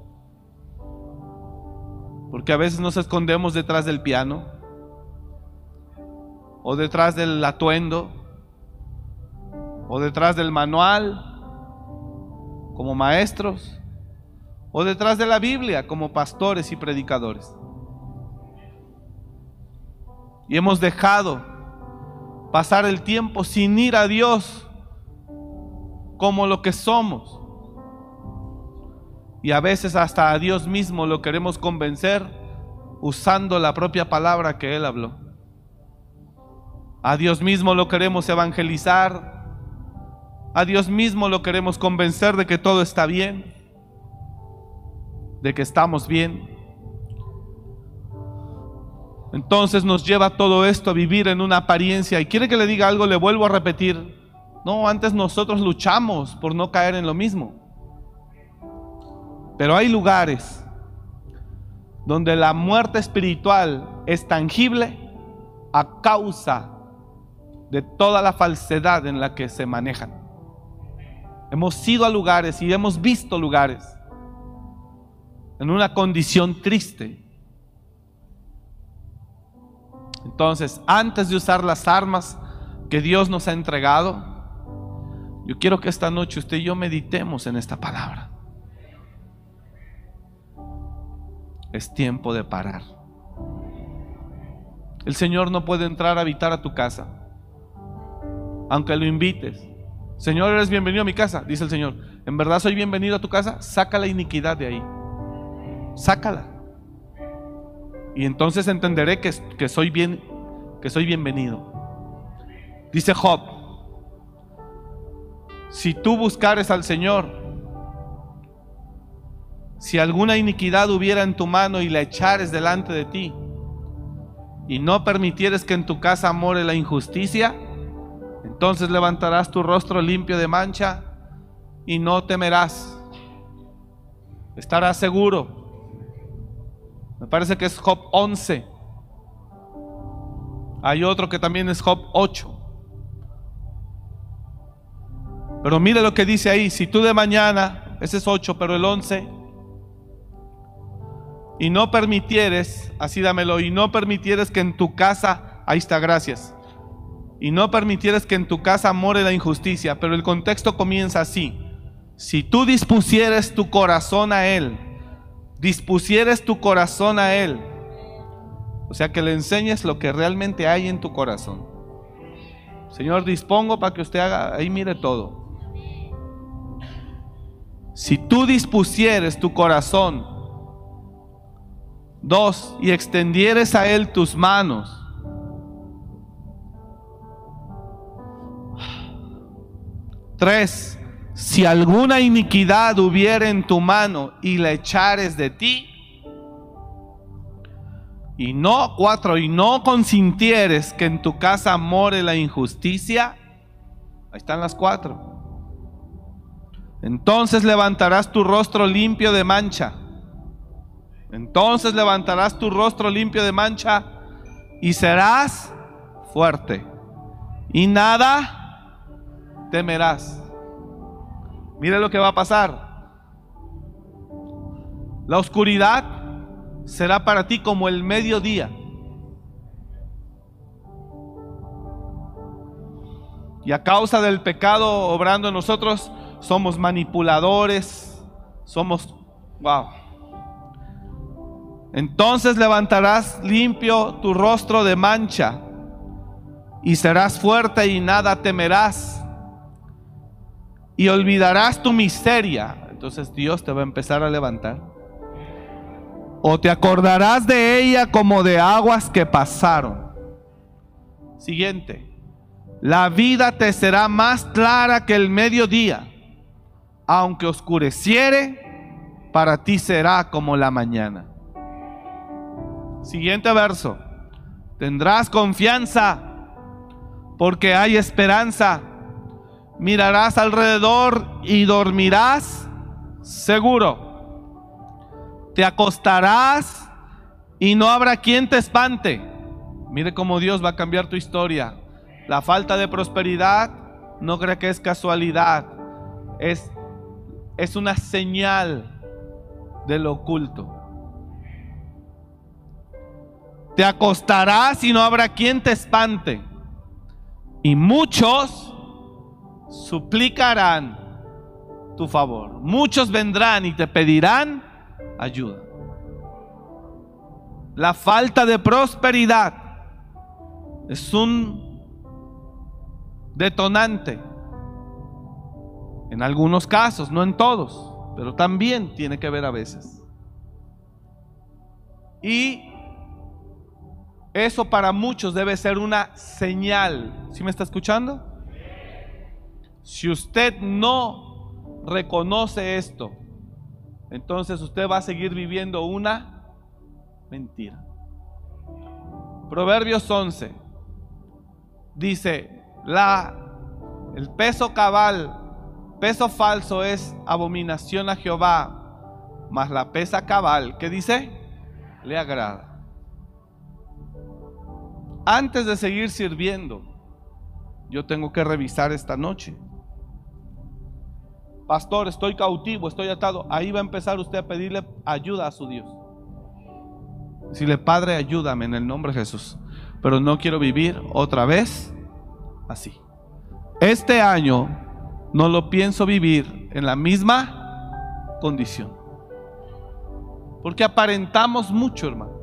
Porque a veces nos escondemos detrás del piano o detrás del atuendo o detrás del manual como maestros o detrás de la Biblia como pastores y predicadores. Y hemos dejado pasar el tiempo sin ir a Dios como lo que somos. Y a veces hasta a Dios mismo lo queremos convencer usando la propia palabra que Él habló. A Dios mismo lo queremos evangelizar a Dios mismo lo queremos convencer de que todo está bien, de que estamos bien. Entonces nos lleva todo esto a vivir en una apariencia. Y quiere que le diga algo, le vuelvo a repetir. No, antes nosotros luchamos por no caer en lo mismo. Pero hay lugares donde la muerte espiritual es tangible a causa de toda la falsedad en la que se manejan. Hemos ido a lugares y hemos visto lugares en una condición triste. Entonces, antes de usar las armas que Dios nos ha entregado, yo quiero que esta noche usted y yo meditemos en esta palabra. Es tiempo de parar. El Señor no puede entrar a habitar a tu casa, aunque lo invites. Señor, eres bienvenido a mi casa, dice el Señor. ¿En verdad soy bienvenido a tu casa? Saca la iniquidad de ahí. Sácala. Y entonces entenderé que, que soy bien, que soy bienvenido. Dice Job, si tú buscares al Señor, si alguna iniquidad hubiera en tu mano y la echares delante de ti, y no permitieres que en tu casa more la injusticia, entonces levantarás tu rostro limpio de mancha y no temerás. Estarás seguro. Me parece que es Job 11. Hay otro que también es Job 8. Pero mire lo que dice ahí. Si tú de mañana, ese es 8, pero el 11, y no permitieres, así dámelo, y no permitieres que en tu casa, ahí está, gracias y no permitieres que en tu casa more la injusticia. Pero el contexto comienza así. Si tú dispusieres tu corazón a Él, dispusieres tu corazón a Él, o sea que le enseñes lo que realmente hay en tu corazón. Señor, dispongo para que usted haga, ahí mire todo. Si tú dispusieres tu corazón, dos, y extendieres a Él tus manos, Tres, si alguna iniquidad hubiera en tu mano y la echares de ti, y no, cuatro, y no consintieres que en tu casa more la injusticia, ahí están las cuatro. Entonces levantarás tu rostro limpio de mancha. Entonces levantarás tu rostro limpio de mancha y serás fuerte. Y nada temerás. Mire lo que va a pasar. La oscuridad será para ti como el mediodía. Y a causa del pecado obrando nosotros, somos manipuladores, somos, wow. Entonces levantarás limpio tu rostro de mancha y serás fuerte y nada temerás y olvidarás tu miseria. Entonces Dios te va a empezar a levantar. O te acordarás de ella como de aguas que pasaron. Siguiente. La vida te será más clara que el mediodía. Aunque oscureciere, para ti será como la mañana. Siguiente verso. Tendrás confianza porque hay esperanza. Mirarás alrededor y dormirás seguro. Te acostarás y no habrá quien te espante. Mire cómo Dios va a cambiar tu historia. La falta de prosperidad no cree que es casualidad. Es, es una señal de lo oculto. Te acostarás y no habrá quien te espante. Y muchos suplicarán tu favor. Muchos vendrán y te pedirán ayuda. La falta de prosperidad es un detonante. En algunos casos, no en todos, pero también tiene que ver a veces. Y eso para muchos debe ser una señal. ¿Sí me está escuchando? Si usted no reconoce esto, entonces usted va a seguir viviendo una mentira. Proverbios 11 dice, la el peso cabal, peso falso es abominación a Jehová, mas la pesa cabal, ¿qué dice? Le agrada antes de seguir sirviendo, yo tengo que revisar esta noche. Pastor, estoy cautivo, estoy atado. Ahí va a empezar usted a pedirle ayuda a su Dios. Decirle, Padre, ayúdame en el nombre de Jesús. Pero no quiero vivir otra vez así. Este año no lo pienso vivir en la misma condición. Porque aparentamos mucho, hermano.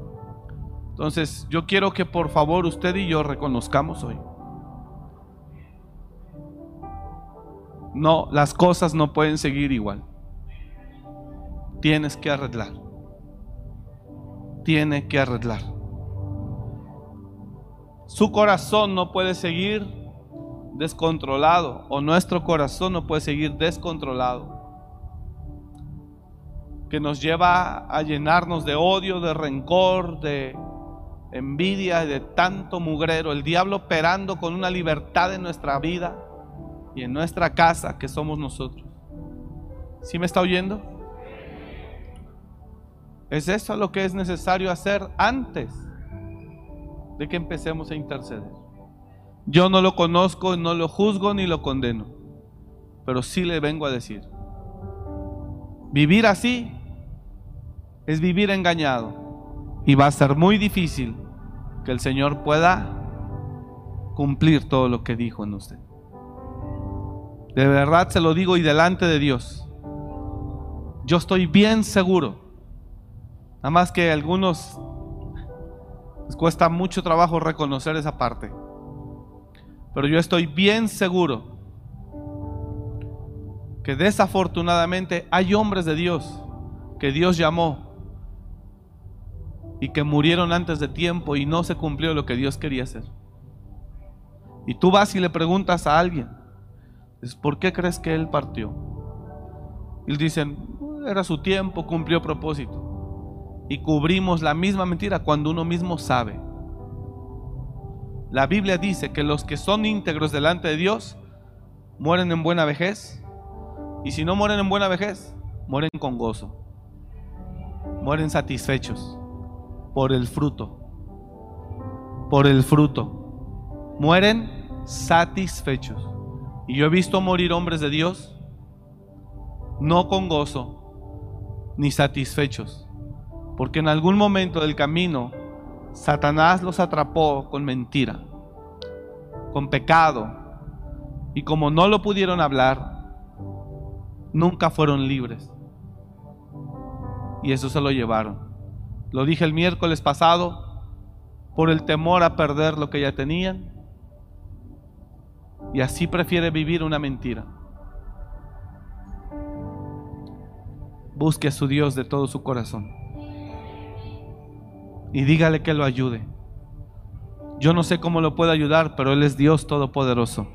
Entonces, yo quiero que por favor usted y yo reconozcamos hoy. No, las cosas no pueden seguir igual. Tienes que arreglar. Tiene que arreglar. Su corazón no puede seguir descontrolado o nuestro corazón no puede seguir descontrolado. Que nos lleva a llenarnos de odio, de rencor, de envidia, de tanto mugrero, el diablo operando con una libertad en nuestra vida y en nuestra casa que somos nosotros. ¿Sí me está oyendo? Es eso lo que es necesario hacer antes de que empecemos a interceder. Yo no lo conozco, no lo juzgo ni lo condeno, pero sí le vengo a decir, vivir así es vivir engañado y va a ser muy difícil que el Señor pueda cumplir todo lo que dijo en usted. De verdad se lo digo y delante de Dios. Yo estoy bien seguro. Nada más que a algunos les cuesta mucho trabajo reconocer esa parte. Pero yo estoy bien seguro que desafortunadamente hay hombres de Dios que Dios llamó y que murieron antes de tiempo y no se cumplió lo que Dios quería hacer. Y tú vas y le preguntas a alguien, ¿por qué crees que Él partió? Y dicen, era su tiempo, cumplió propósito. Y cubrimos la misma mentira cuando uno mismo sabe. La Biblia dice que los que son íntegros delante de Dios mueren en buena vejez. Y si no mueren en buena vejez, mueren con gozo. Mueren satisfechos por el fruto. Por el fruto. Mueren satisfechos. Y yo he visto morir hombres de Dios no con gozo ni satisfechos. Porque en algún momento del camino Satanás los atrapó con mentira, con pecado. Y como no lo pudieron hablar, nunca fueron libres. Y eso se lo llevaron. Lo dije el miércoles pasado, por el temor a perder lo que ya tenían. Y así prefiere vivir una mentira. busque a su Dios de todo su corazón. Y dígale que lo ayude. Yo no sé cómo lo puede ayudar, pero Él es Dios Todopoderoso.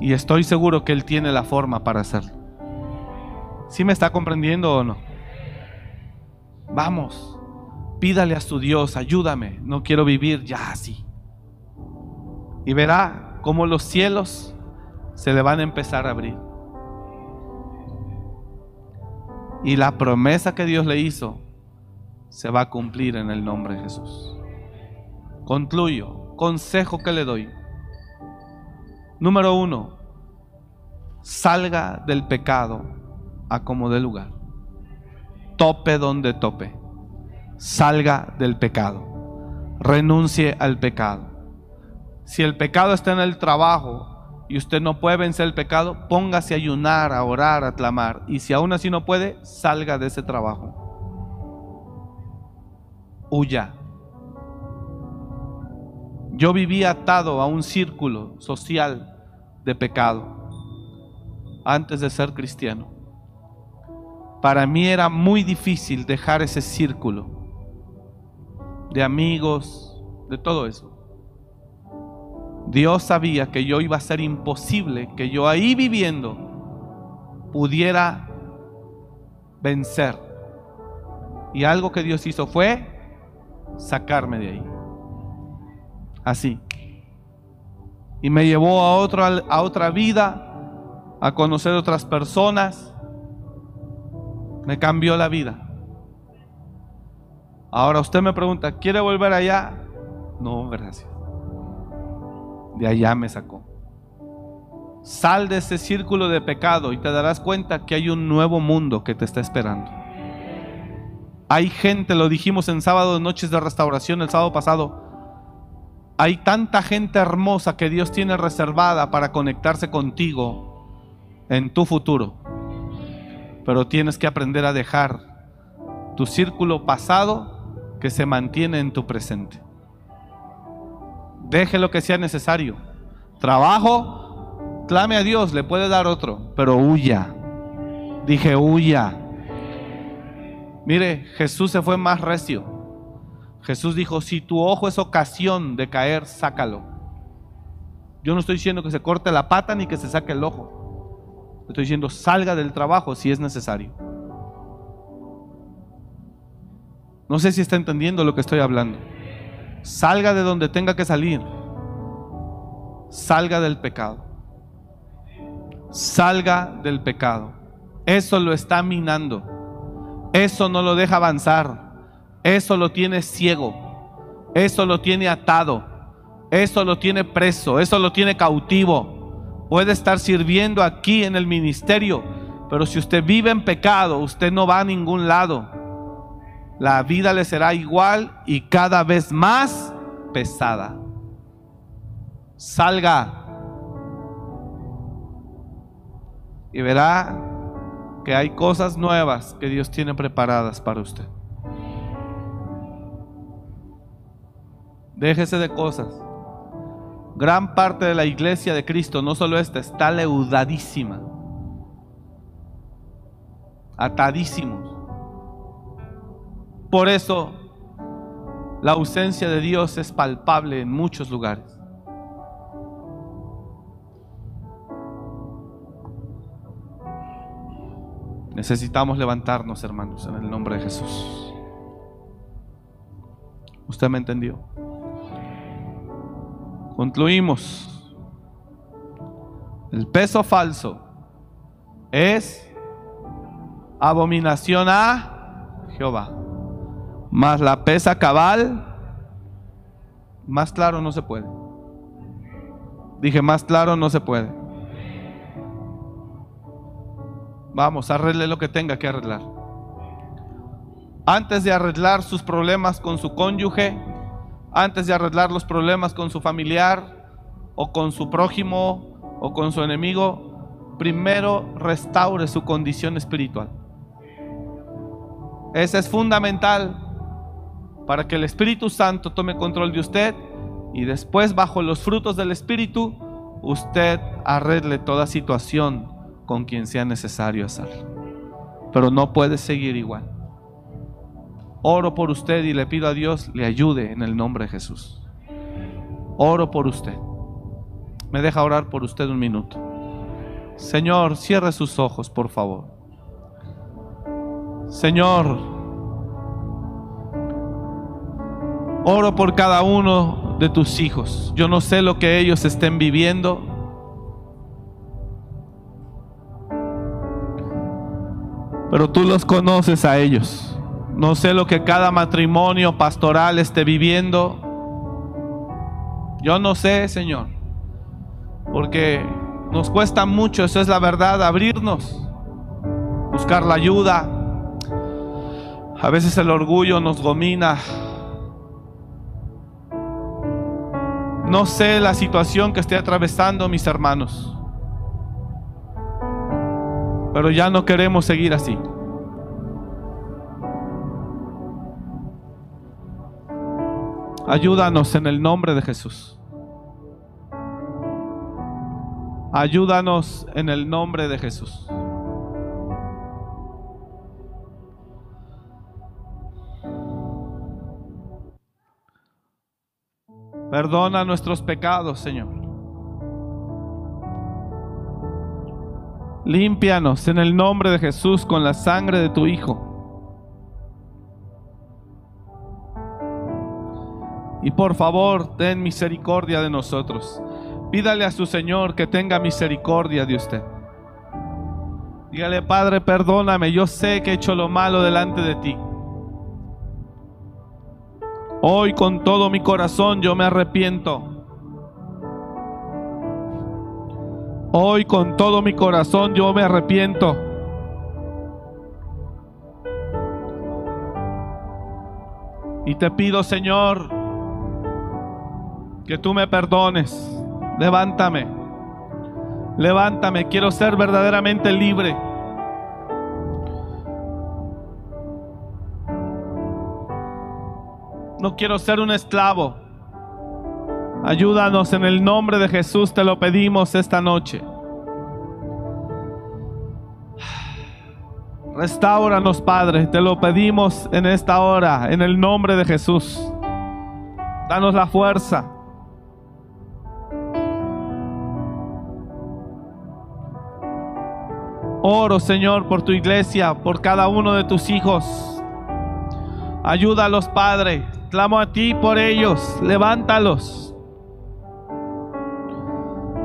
Y estoy seguro que Él tiene la forma para hacerlo. ¿Sí me está comprendiendo o no? Vamos, pídale a su Dios, ayúdame, no quiero vivir ya así. Y verá cómo los cielos se le van a empezar a abrir. Y la promesa que Dios le hizo se va a cumplir en el nombre de Jesús. Concluyo, consejo que le doy. Número uno, salga del pecado a como de lugar. Tope donde tope. Salga del pecado. Renuncie al pecado. Si el pecado está en el trabajo, y usted no puede vencer el pecado, póngase a ayunar, a orar, a clamar. Y si aún así no puede, salga de ese trabajo. Huya. Yo vivía atado a un círculo social de pecado antes de ser cristiano. Para mí era muy difícil dejar ese círculo de amigos, de todo eso. Dios sabía que yo iba a ser imposible que yo ahí viviendo pudiera vencer. Y algo que Dios hizo fue sacarme de ahí. Así. Y me llevó a, a otra vida, a conocer otras personas. Me cambió la vida. Ahora usted me pregunta, ¿quiere volver allá? No, gracias de allá me sacó. Sal de ese círculo de pecado y te darás cuenta que hay un nuevo mundo que te está esperando. Hay gente, lo dijimos en sábado noches de restauración el sábado pasado, hay tanta gente hermosa que Dios tiene reservada para conectarse contigo en tu futuro. Pero tienes que aprender a dejar tu círculo pasado que se mantiene en tu presente. Deje lo que sea necesario. Trabajo, clame a Dios, le puede dar otro, pero huya. Dije, huya. Mire, Jesús se fue más recio. Jesús dijo, si tu ojo es ocasión de caer, sácalo. Yo no estoy diciendo que se corte la pata ni que se saque el ojo. Estoy diciendo, salga del trabajo si es necesario. No sé si está entendiendo lo que estoy hablando. Salga de donde tenga que salir. Salga del pecado. Salga del pecado. Eso lo está minando. Eso no lo deja avanzar. Eso lo tiene ciego. Eso lo tiene atado. Eso lo tiene preso. Eso lo tiene cautivo. Puede estar sirviendo aquí en el ministerio. Pero si usted vive en pecado, usted no va a ningún lado la vida le será igual y cada vez más pesada. Salga y verá que hay cosas nuevas que Dios tiene preparadas para usted. Déjese de cosas. Gran parte de la iglesia de Cristo, no solo esta, está leudadísima, atadísimos. Por eso la ausencia de Dios es palpable en muchos lugares. Necesitamos levantarnos, hermanos, en el nombre de Jesús. ¿Usted me entendió? Concluimos. El peso falso es abominación a Jehová. Más la pesa cabal, más claro no se puede. Dije, más claro no se puede. Vamos, arregle lo que tenga que arreglar. Antes de arreglar sus problemas con su cónyuge, antes de arreglar los problemas con su familiar o con su prójimo o con su enemigo, primero restaure su condición espiritual. Ese es fundamental para que el Espíritu Santo tome control de usted y después bajo los frutos del Espíritu usted arregle toda situación con quien sea necesario hacerlo. pero no puede seguir igual. Oro por usted y le pido a Dios le ayude en el nombre de Jesús. Oro por usted. Me deja orar por usted un minuto. Señor, cierre sus ojos, por favor. Señor, oro por cada uno de tus hijos. Yo no sé lo que ellos estén viviendo. Pero tú los conoces a ellos. No sé lo que cada matrimonio pastoral esté viviendo. Yo no sé, Señor. Porque nos cuesta mucho, eso es la verdad, abrirnos, buscar la ayuda. A veces el orgullo nos domina. No sé la situación que esté atravesando mis hermanos. Pero ya no queremos seguir así. Ayúdanos en el nombre de Jesús. Ayúdanos en el nombre de Jesús. Perdona nuestros pecados, Señor. Límpianos en el nombre de Jesús con la sangre de tu Hijo. Y por favor, ten misericordia de nosotros. Pídale a su Señor que tenga misericordia de usted. Dígale, Padre, perdóname, yo sé que he hecho lo malo delante de ti. Hoy con todo mi corazón yo me arrepiento. Hoy con todo mi corazón yo me arrepiento. Y te pido, Señor, que tú me perdones. Levántame. Levántame. Quiero ser verdaderamente libre. No quiero ser un esclavo. Ayúdanos en el nombre de Jesús, te lo pedimos esta noche. Restauranos, Padre, te lo pedimos en esta hora, en el nombre de Jesús. Danos la fuerza. Oro, Señor, por tu iglesia, por cada uno de tus hijos. Ayúdalos, Padre. Clamo a ti por ellos. Levántalos.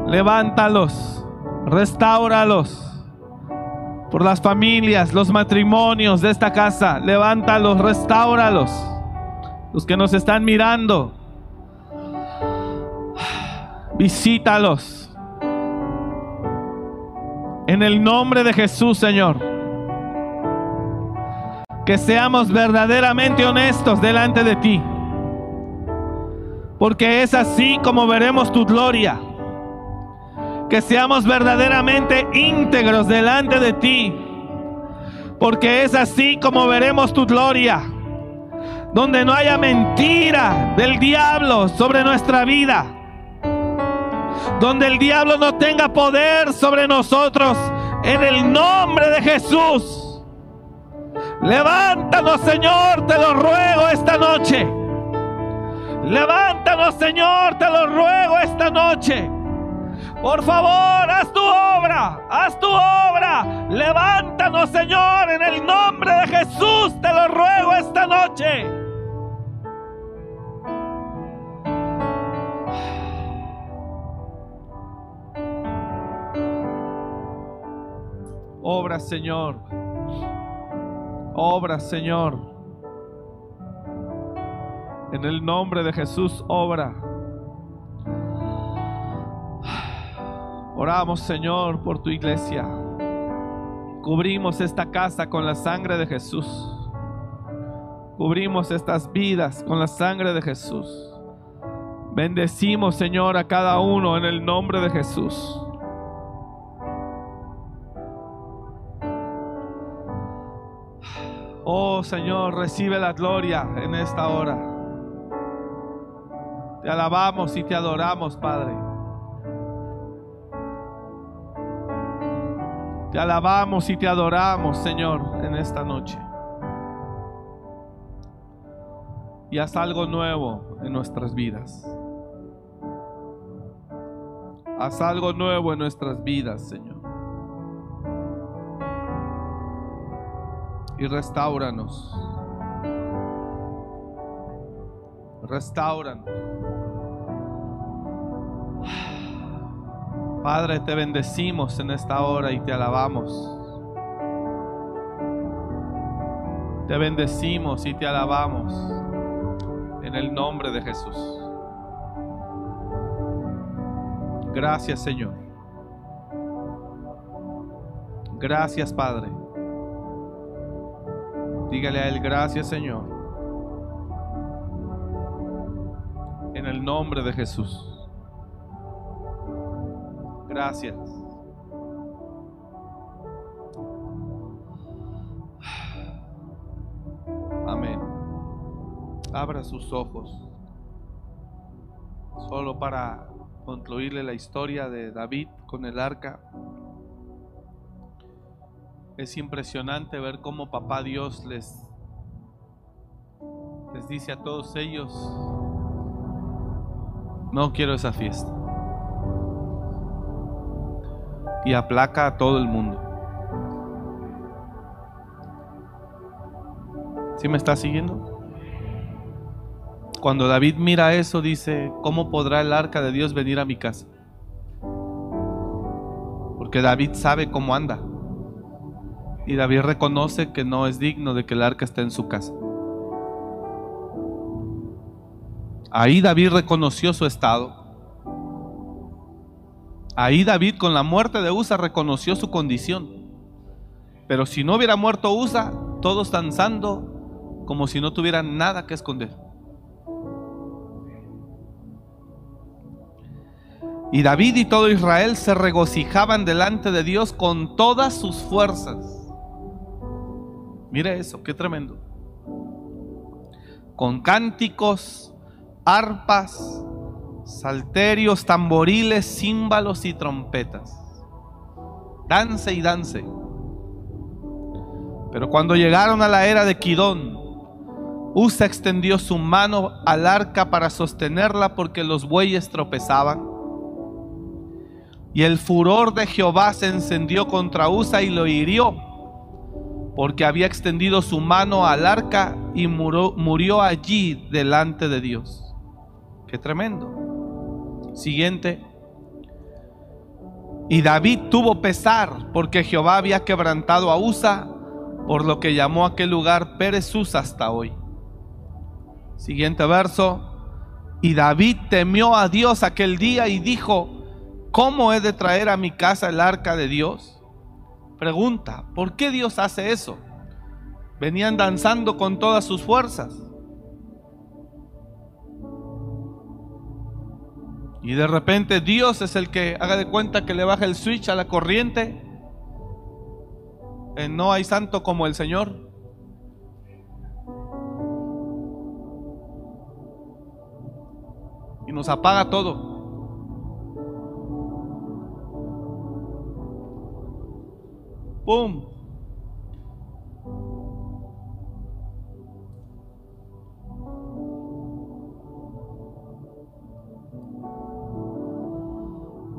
Levántalos. Restáuralos. Por las familias, los matrimonios de esta casa. Levántalos, restáuralos. Los que nos están mirando. Visítalos. En el nombre de Jesús, Señor. Que seamos verdaderamente honestos delante de ti. Porque es así como veremos tu gloria. Que seamos verdaderamente íntegros delante de ti. Porque es así como veremos tu gloria. Donde no haya mentira del diablo sobre nuestra vida donde el diablo no tenga poder sobre nosotros, en el nombre de Jesús. Levántanos, Señor, te lo ruego esta noche. Levántanos, Señor, te lo ruego esta noche. Por favor, haz tu obra, haz tu obra. Levántanos, Señor, en el nombre de Jesús, te lo ruego esta noche. Obra, Señor. Obra, Señor. En el nombre de Jesús, obra. Oramos, Señor, por tu iglesia. Cubrimos esta casa con la sangre de Jesús. Cubrimos estas vidas con la sangre de Jesús. Bendecimos, Señor, a cada uno en el nombre de Jesús. Oh Señor, recibe la gloria en esta hora. Te alabamos y te adoramos, Padre. Te alabamos y te adoramos, Señor, en esta noche. Y haz algo nuevo en nuestras vidas. Haz algo nuevo en nuestras vidas, Señor. Y restauranos. Restauranos. Padre, te bendecimos en esta hora y te alabamos. Te bendecimos y te alabamos en el nombre de Jesús. Gracias Señor. Gracias Padre. Dígale a Él gracias Señor. En el nombre de Jesús. Gracias. Amén. Abra sus ojos. Solo para concluirle la historia de David con el arca. Es impresionante ver cómo papá Dios les, les dice a todos ellos, no quiero esa fiesta. Y aplaca a todo el mundo. ¿Sí me está siguiendo? Cuando David mira eso, dice, ¿cómo podrá el arca de Dios venir a mi casa? Porque David sabe cómo anda. Y David reconoce que no es digno de que el arca esté en su casa. Ahí David reconoció su estado. Ahí David con la muerte de Usa reconoció su condición. Pero si no hubiera muerto Usa, todos danzando como si no tuvieran nada que esconder. Y David y todo Israel se regocijaban delante de Dios con todas sus fuerzas. Mire eso, qué tremendo. Con cánticos, arpas, salterios, tamboriles, címbalos y trompetas. Dance y dance. Pero cuando llegaron a la era de Kidón, Usa extendió su mano al arca para sostenerla porque los bueyes tropezaban. Y el furor de Jehová se encendió contra Usa y lo hirió, porque había extendido su mano al arca y murió, allí delante de Dios. Qué tremendo. Siguiente. Y David tuvo pesar porque Jehová había quebrantado a Usa, por lo que llamó aquel lugar Pérez Usa hasta hoy. Siguiente verso. Y David temió a Dios aquel día y dijo, ¿cómo he de traer a mi casa el arca de Dios? Pregunta, ¿por qué Dios hace eso? Venían danzando con todas sus fuerzas. Y de repente Dios es el que haga de cuenta que le baja el switch a la corriente. En no hay santo como el Señor. Y nos apaga todo.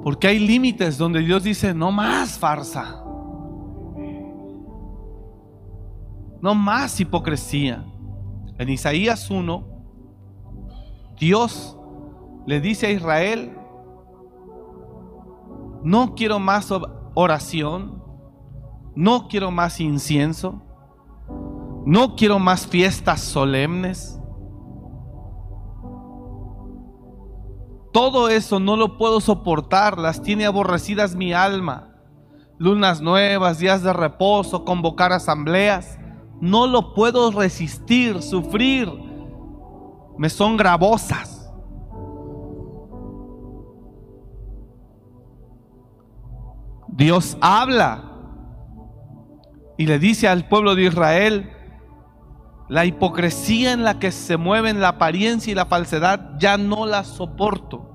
Porque hay límites donde Dios dice, no más farsa. No más hipocresía. En Isaías 1, Dios le dice a Israel, no quiero más oración, no quiero más incienso, no quiero más fiestas solemnes. Todo eso no lo puedo soportar, las tiene aborrecidas mi alma. Lunas nuevas, días de reposo, convocar asambleas. No lo puedo resistir, sufrir. Me son gravosas. Dios habla y le dice al pueblo de Israel, la hipocresía en la que se mueven la apariencia y la falsedad, ya no la soporto.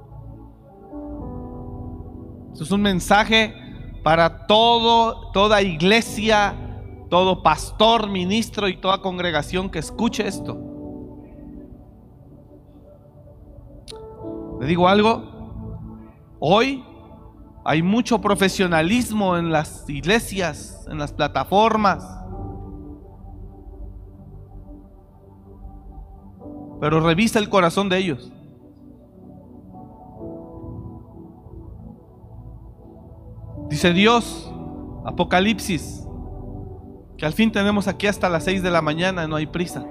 Eso es un mensaje para todo, toda iglesia, todo pastor, ministro y toda congregación que escuche esto. ¿Le digo algo? Hoy hay mucho profesionalismo en las iglesias, en las plataformas. Pero revisa el corazón de ellos. Dice Dios, Apocalipsis, que al fin tenemos aquí hasta las 6 de la mañana, no hay prisa.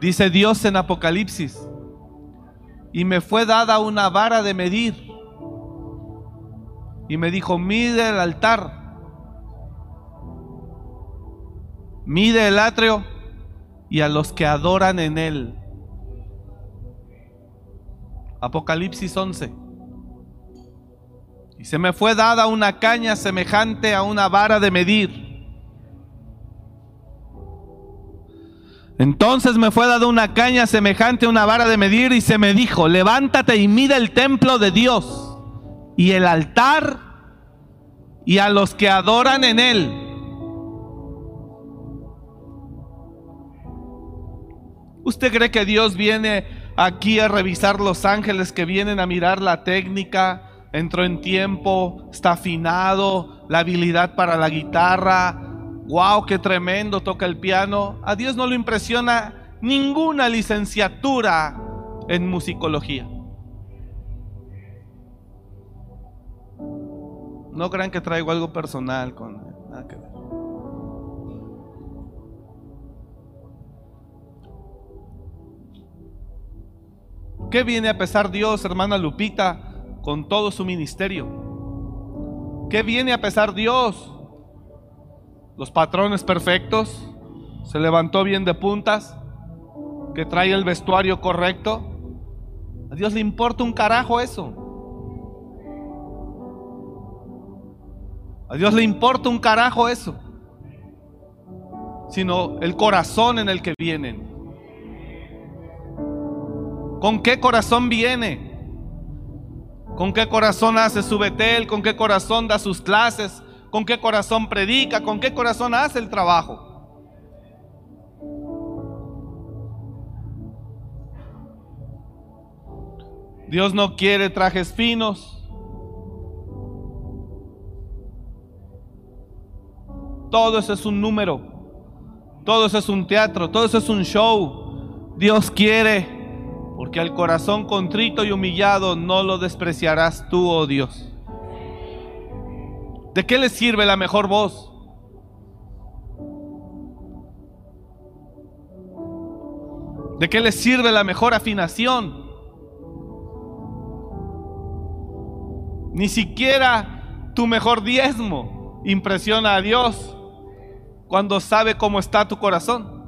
Dice Dios en Apocalipsis, y me fue dada una vara de medir. Y me dijo, mide el altar, mide el atrio y a los que adoran en él. Apocalipsis 11. Y se me fue dada una caña semejante a una vara de medir. Entonces me fue dada una caña semejante a una vara de medir y se me dijo, levántate y mide el templo de Dios y el altar y a los que adoran en él. ¿Usted cree que Dios viene aquí a revisar los ángeles que vienen a mirar la técnica? Entró en tiempo, está afinado, la habilidad para la guitarra. ¡Wow! ¡Qué tremendo! Toca el piano. A Dios no le impresiona ninguna licenciatura en musicología. No crean que traigo algo personal con nada que ver. ¿Qué viene a pesar Dios, hermana Lupita, con todo su ministerio? ¿Qué viene a pesar Dios? Los patrones perfectos, se levantó bien de puntas, que trae el vestuario correcto. A Dios le importa un carajo eso. A Dios le importa un carajo eso, sino el corazón en el que vienen. ¿Con qué corazón viene? ¿Con qué corazón hace su betel? ¿Con qué corazón da sus clases? ¿Con qué corazón predica? ¿Con qué corazón hace el trabajo? Dios no quiere trajes finos. Todo eso es un número. Todo eso es un teatro. Todo eso es un show. Dios quiere. Porque al corazón contrito y humillado no lo despreciarás tú, oh Dios. ¿De qué le sirve la mejor voz? ¿De qué le sirve la mejor afinación? Ni siquiera tu mejor diezmo impresiona a Dios cuando sabe cómo está tu corazón.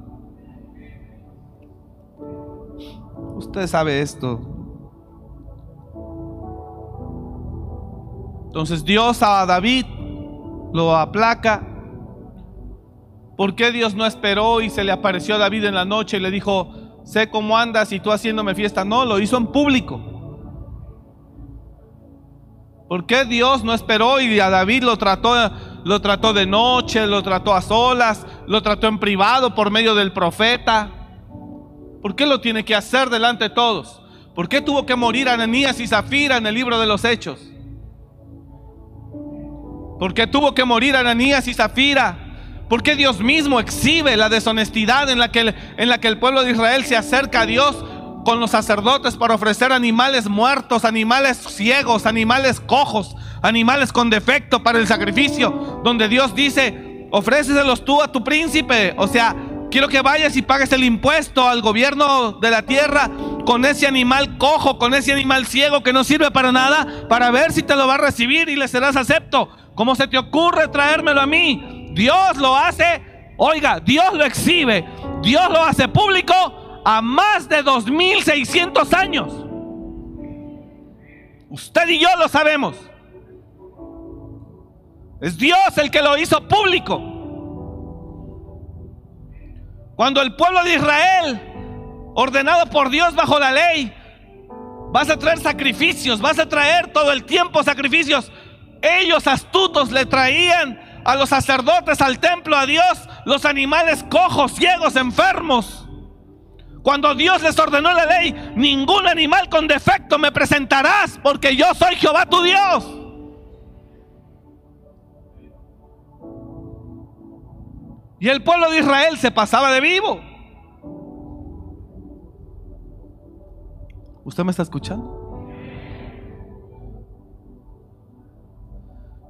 Usted sabe esto. Entonces Dios a David lo aplaca. ¿Por qué Dios no esperó y se le apareció a David en la noche y le dijo, sé cómo andas y tú haciéndome fiesta? No, lo hizo en público. ¿Por qué Dios no esperó y a David lo trató lo trató de noche, lo trató a solas, lo trató en privado por medio del profeta. ¿Por qué lo tiene que hacer delante de todos? ¿Por qué tuvo que morir Ananías y Zafira en el libro de los Hechos? ¿Por qué tuvo que morir Ananías y Zafira? ¿Por qué Dios mismo exhibe la deshonestidad en la, que, en la que el pueblo de Israel se acerca a Dios con los sacerdotes para ofrecer animales muertos, animales ciegos, animales cojos, animales con defecto para el sacrificio, donde Dios dice, ofréceselos tú a tu príncipe. O sea, quiero que vayas y pagues el impuesto al gobierno de la tierra con ese animal cojo, con ese animal ciego que no sirve para nada, para ver si te lo va a recibir y le serás acepto. ¿Cómo se te ocurre traérmelo a mí? Dios lo hace, oiga, Dios lo exhibe, Dios lo hace público a más de 2600 años. Usted y yo lo sabemos. Es Dios el que lo hizo público. Cuando el pueblo de Israel, ordenado por Dios bajo la ley, vas a traer sacrificios, vas a traer todo el tiempo sacrificios. ellos astutos le traían a los sacerdotes al templo a Dios los animales cojos, ciegos, enfermos. Cuando Dios les ordenó la ley, ningún animal con defecto me presentarás, porque yo soy Jehová tu Dios. Y el pueblo de Israel se pasaba de vivo. ¿Usted me está escuchando?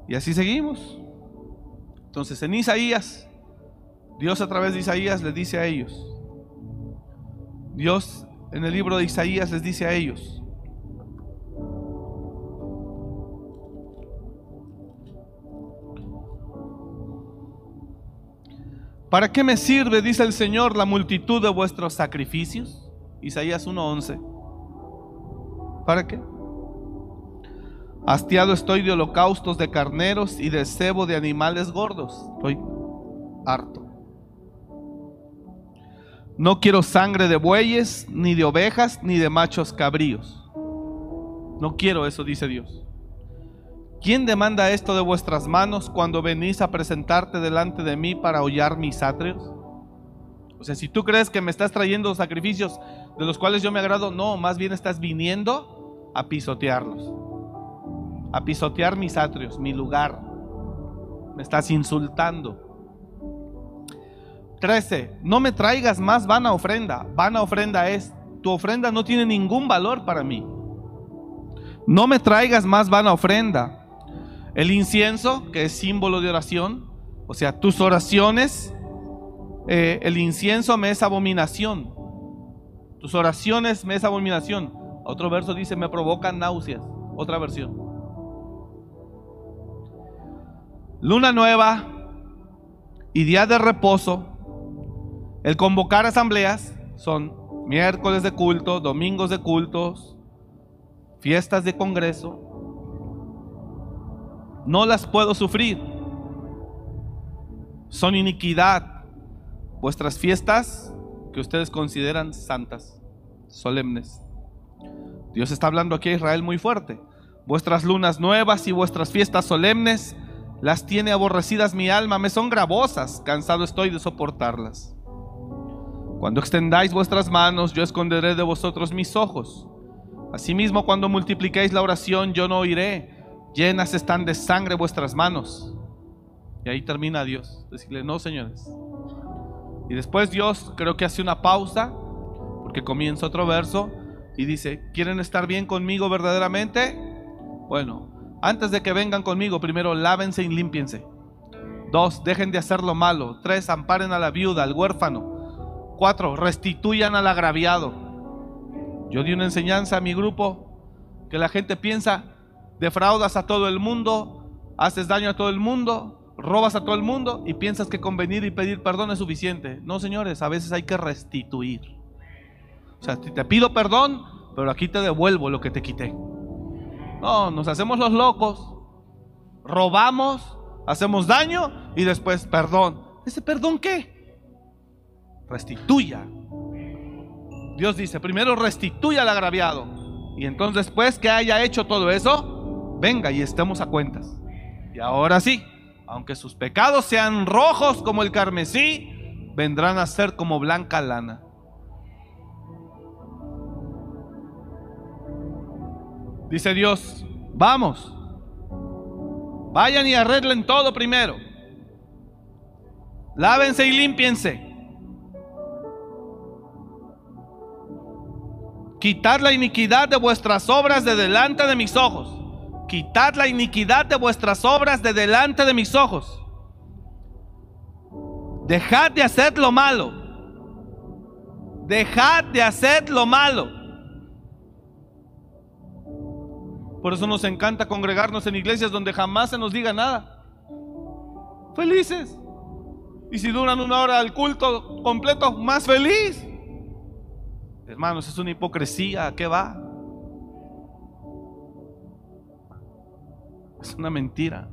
Y así seguimos. Entonces en Isaías, Dios a través de Isaías les dice a ellos, Dios en el libro de Isaías les dice a ellos, ¿Para qué me sirve, dice el Señor, la multitud de vuestros sacrificios? Isaías 1:11. ¿Para qué? Hastiado estoy de holocaustos de carneros y de cebo de animales gordos. Estoy harto. No quiero sangre de bueyes, ni de ovejas, ni de machos cabríos. No quiero eso, dice Dios. ¿Quién demanda esto de vuestras manos cuando venís a presentarte delante de mí para hollar mis atrios? O sea, si tú crees que me estás trayendo sacrificios de los cuales yo me agrado, no, más bien estás viniendo a pisotearlos, a pisotear mis atrios, mi lugar. Me estás insultando. 13. No me traigas más vana ofrenda. Vana ofrenda es, tu ofrenda no tiene ningún valor para mí. No me traigas más vana ofrenda el incienso, que es símbolo de oración, o sea, tus oraciones, eh, el incienso me es abominación. Tus oraciones me es abominación. Otro verso dice, me provocan náuseas. Otra versión. Luna nueva y día de reposo. El convocar asambleas son miércoles de culto, domingos de cultos, fiestas de congreso, no las puedo sufrir. Son iniquidad vuestras fiestas que ustedes consideran santas, solemnes. Dios está hablando aquí a Israel muy fuerte. Vuestras lunas nuevas y vuestras fiestas solemnes las tiene aborrecidas mi alma, me son gravosas, cansado estoy de soportarlas. Cuando extendáis vuestras manos, yo esconderé de vosotros mis ojos. Asimismo, cuando multipliquéis la oración, yo no oiré llenas están de sangre vuestras manos. Y ahí termina Dios. Decirle, no, señores. Y después Dios creo que hace una pausa, porque comienza otro verso y dice, ¿quieren estar bien conmigo verdaderamente? Bueno, antes de que vengan conmigo, primero lávense y límpiense. Dos, dejen de hacer lo malo. Tres, amparen a la viuda, al huérfano. Restituyan al agraviado. Yo di una enseñanza a mi grupo que la gente piensa, defraudas a todo el mundo, haces daño a todo el mundo, robas a todo el mundo y piensas que convenir y pedir perdón es suficiente. No, señores, a veces hay que restituir. O sea, te pido perdón, pero aquí te devuelvo lo que te quité. No, nos hacemos los locos, robamos, hacemos daño y después perdón. ¿Ese perdón qué? Restituya. Dios dice, primero restituya al agraviado. Y entonces después que haya hecho todo eso, venga y estemos a cuentas. Y ahora sí, aunque sus pecados sean rojos como el carmesí, vendrán a ser como blanca lana. Dice Dios, vamos, vayan y arreglen todo primero. Lávense y límpiense. Quitad la iniquidad de vuestras obras de delante de mis ojos quitad la iniquidad de vuestras obras de delante de mis ojos. Dejad de hacer lo malo. Dejad de hacer lo malo. Por eso nos encanta congregarnos en iglesias donde jamás se nos diga nada. Felices. Y si duran una hora el culto completo, más feliz. Hermanos, es una hipocresía. ¿A qué va? Es una mentira.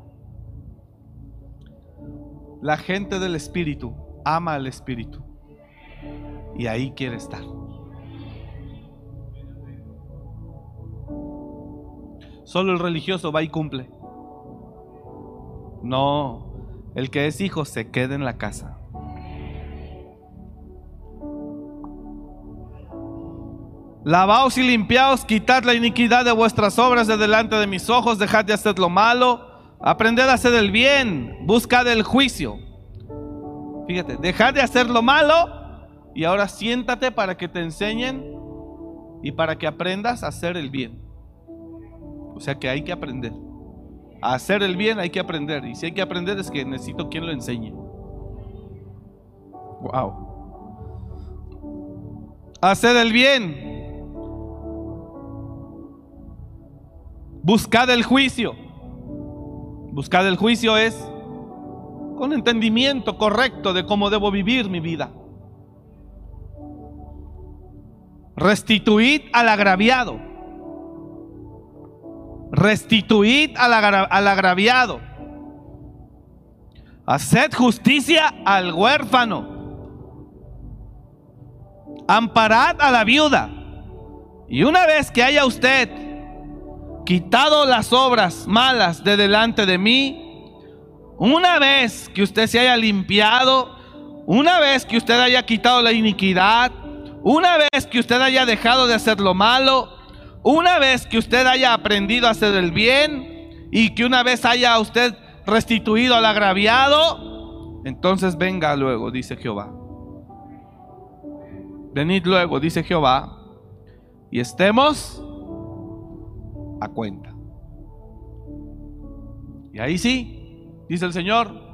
La gente del Espíritu ama al Espíritu. Y ahí quiere estar. Solo el religioso va y cumple. No, el que es hijo se queda en la casa. Lavaos y limpiaos, quitad la iniquidad de vuestras obras de delante de mis ojos, dejad de hacer lo malo, aprended a hacer el bien, buscad el juicio. Fíjate, dejad de hacer lo malo y ahora siéntate para que te enseñen y para que aprendas a hacer el bien. O sea que hay que aprender. A hacer el bien hay que aprender. Y si hay que aprender es que necesito quien lo enseñe. Wow. Hacer el bien. Buscad el juicio. Buscad el juicio es con entendimiento correcto de cómo debo vivir mi vida. Restituid al agraviado. Restituid al, agraviado. Haced justicia al huérfano. Amparad a la viuda. Y una vez que haya usted quitado las obras malas de delante de mí, una vez que usted se haya limpiado, una vez que usted haya quitado la iniquidad, una vez que usted haya dejado de hacer lo malo, una vez que usted haya aprendido a hacer el bien y que una vez haya usted restituido al agraviado, entonces venga luego, dice Jehová. Venid luego, dice Jehová, y estemos a cuenta. Y ahí sí, dice el Señor,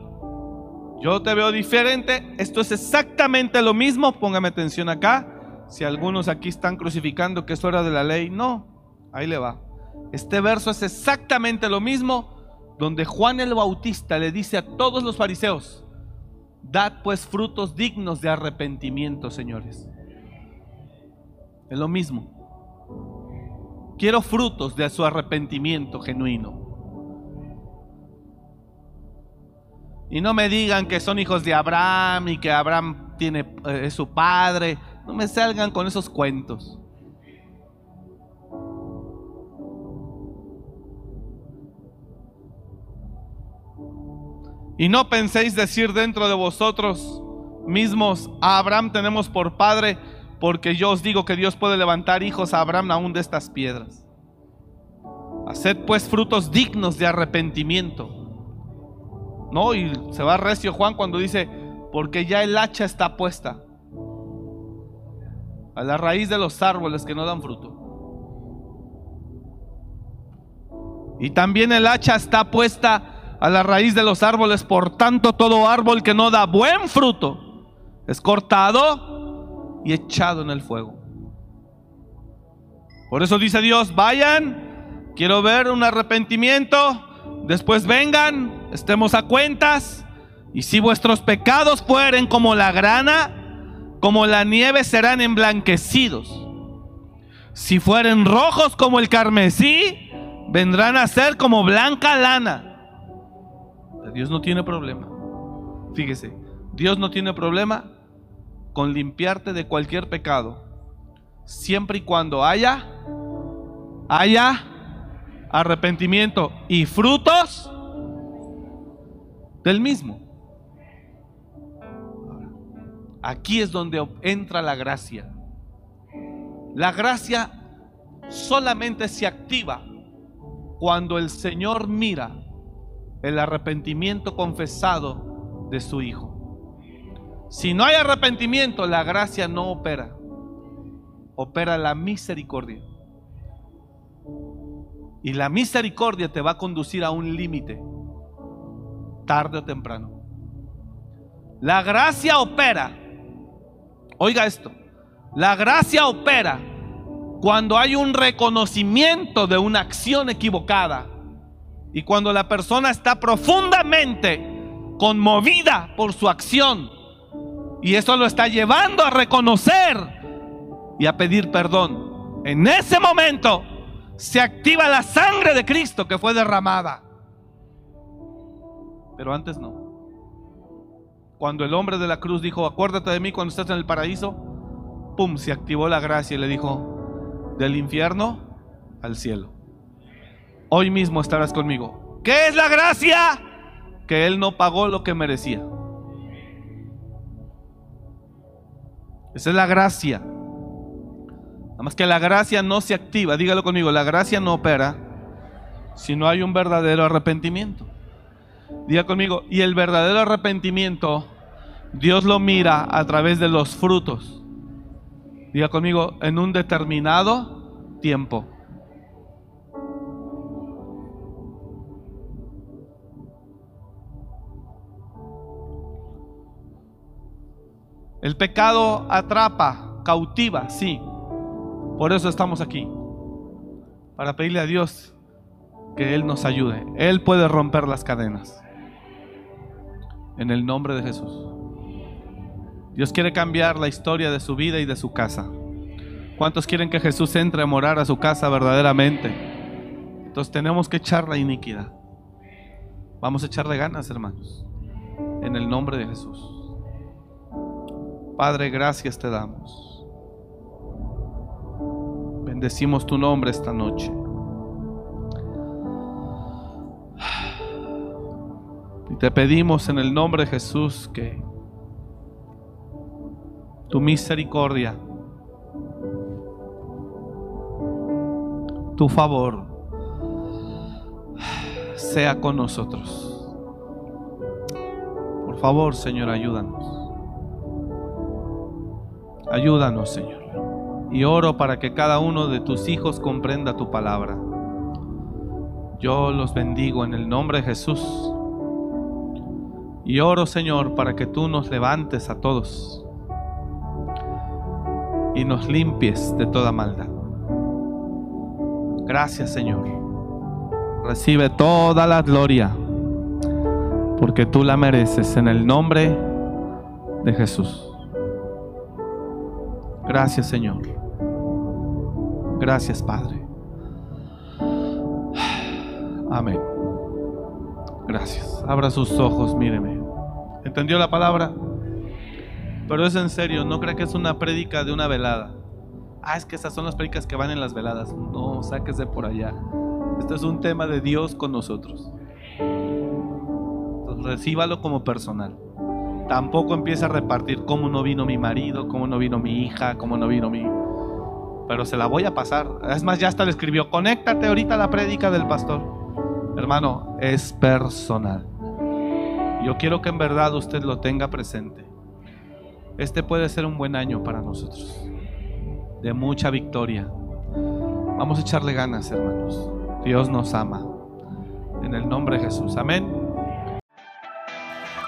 yo te veo diferente, esto es exactamente lo mismo, póngame atención acá, si algunos aquí están crucificando que es hora de la ley, no, ahí le va. Este verso es exactamente lo mismo donde Juan el Bautista le dice a todos los fariseos, dad pues frutos dignos de arrepentimiento, señores. Es lo mismo. Quiero frutos de su arrepentimiento genuino. Y no me digan que son hijos de Abraham y que Abraham tiene, eh, es su padre. No me salgan con esos cuentos. Y no penséis decir dentro de vosotros mismos, a Abraham tenemos por padre porque yo os digo que Dios puede levantar hijos a Abraham aún de estas piedras. Haced pues frutos dignos de arrepentimiento. No, y se va recio Juan cuando dice, porque ya el hacha está puesta a la raíz de los árboles que no dan fruto. Y también el hacha está puesta a la raíz de los árboles, por tanto todo árbol que no da buen fruto es cortado y echado en el fuego. Por eso dice Dios, vayan, quiero ver un arrepentimiento, después vengan, estemos a cuentas, y si vuestros pecados fueren como la grana, como la nieve serán emblanquecidos. Si fueren rojos como el carmesí, vendrán a ser como blanca lana. Dios no tiene problema. Fíjese, Dios no tiene problema con limpiarte de cualquier pecado, siempre y cuando haya, haya arrepentimiento y frutos del mismo. Aquí es donde entra la gracia. La gracia solamente se activa cuando el Señor mira el arrepentimiento confesado de su Hijo. Si no hay arrepentimiento, la gracia no opera. Opera la misericordia. Y la misericordia te va a conducir a un límite, tarde o temprano. La gracia opera. Oiga esto. La gracia opera cuando hay un reconocimiento de una acción equivocada y cuando la persona está profundamente conmovida por su acción y eso lo está llevando a reconocer y a pedir perdón. En ese momento se activa la sangre de Cristo que fue derramada. Pero antes no. Cuando el hombre de la cruz dijo, acuérdate de mí cuando estés en el paraíso, ¡pum! Se activó la gracia y le dijo, del infierno al cielo. Hoy mismo estarás conmigo. ¿Qué es la gracia? que Él no pagó lo que merecía. Esa es la gracia. Nada más que la gracia no se activa, dígalo conmigo, la gracia no opera si no hay un verdadero arrepentimiento. Diga conmigo, y el verdadero arrepentimiento, Dios lo mira a través de los frutos. Diga conmigo, en un determinado tiempo. El pecado atrapa, cautiva, sí. Por eso estamos aquí. Para pedirle a Dios que Él nos ayude. Él puede romper las cadenas. En el nombre de Jesús. Dios quiere cambiar la historia de su vida y de su casa. ¿Cuántos quieren que Jesús entre a morar a su casa verdaderamente? Entonces tenemos que echar la iniquidad. Vamos a echarle ganas, hermanos. En el nombre de Jesús. Padre, gracias te damos. Bendecimos tu nombre esta noche. Y te pedimos en el nombre de Jesús que tu misericordia, tu favor, sea con nosotros. Por favor, Señor, ayúdanos. Ayúdanos, Señor. Y oro para que cada uno de tus hijos comprenda tu palabra. Yo los bendigo en el nombre de Jesús. Y oro, Señor, para que tú nos levantes a todos y nos limpies de toda maldad. Gracias, Señor. Recibe toda la gloria, porque tú la mereces en el nombre de Jesús. Gracias, Señor. Gracias, Padre. Amén. Gracias. Abra sus ojos, míreme. ¿Entendió la palabra? Pero es en serio, no cree que es una prédica de una velada. Ah, es que esas son las prédicas que van en las veladas. No, sáquese por allá. Esto es un tema de Dios con nosotros. Entonces, recíbalo como personal. Tampoco empieza a repartir cómo no vino mi marido, cómo no vino mi hija, cómo no vino mi... Pero se la voy a pasar. Es más, ya hasta le escribió, conéctate ahorita la prédica del pastor. Hermano, es personal. Yo quiero que en verdad usted lo tenga presente. Este puede ser un buen año para nosotros. De mucha victoria. Vamos a echarle ganas, hermanos. Dios nos ama. En el nombre de Jesús. Amén.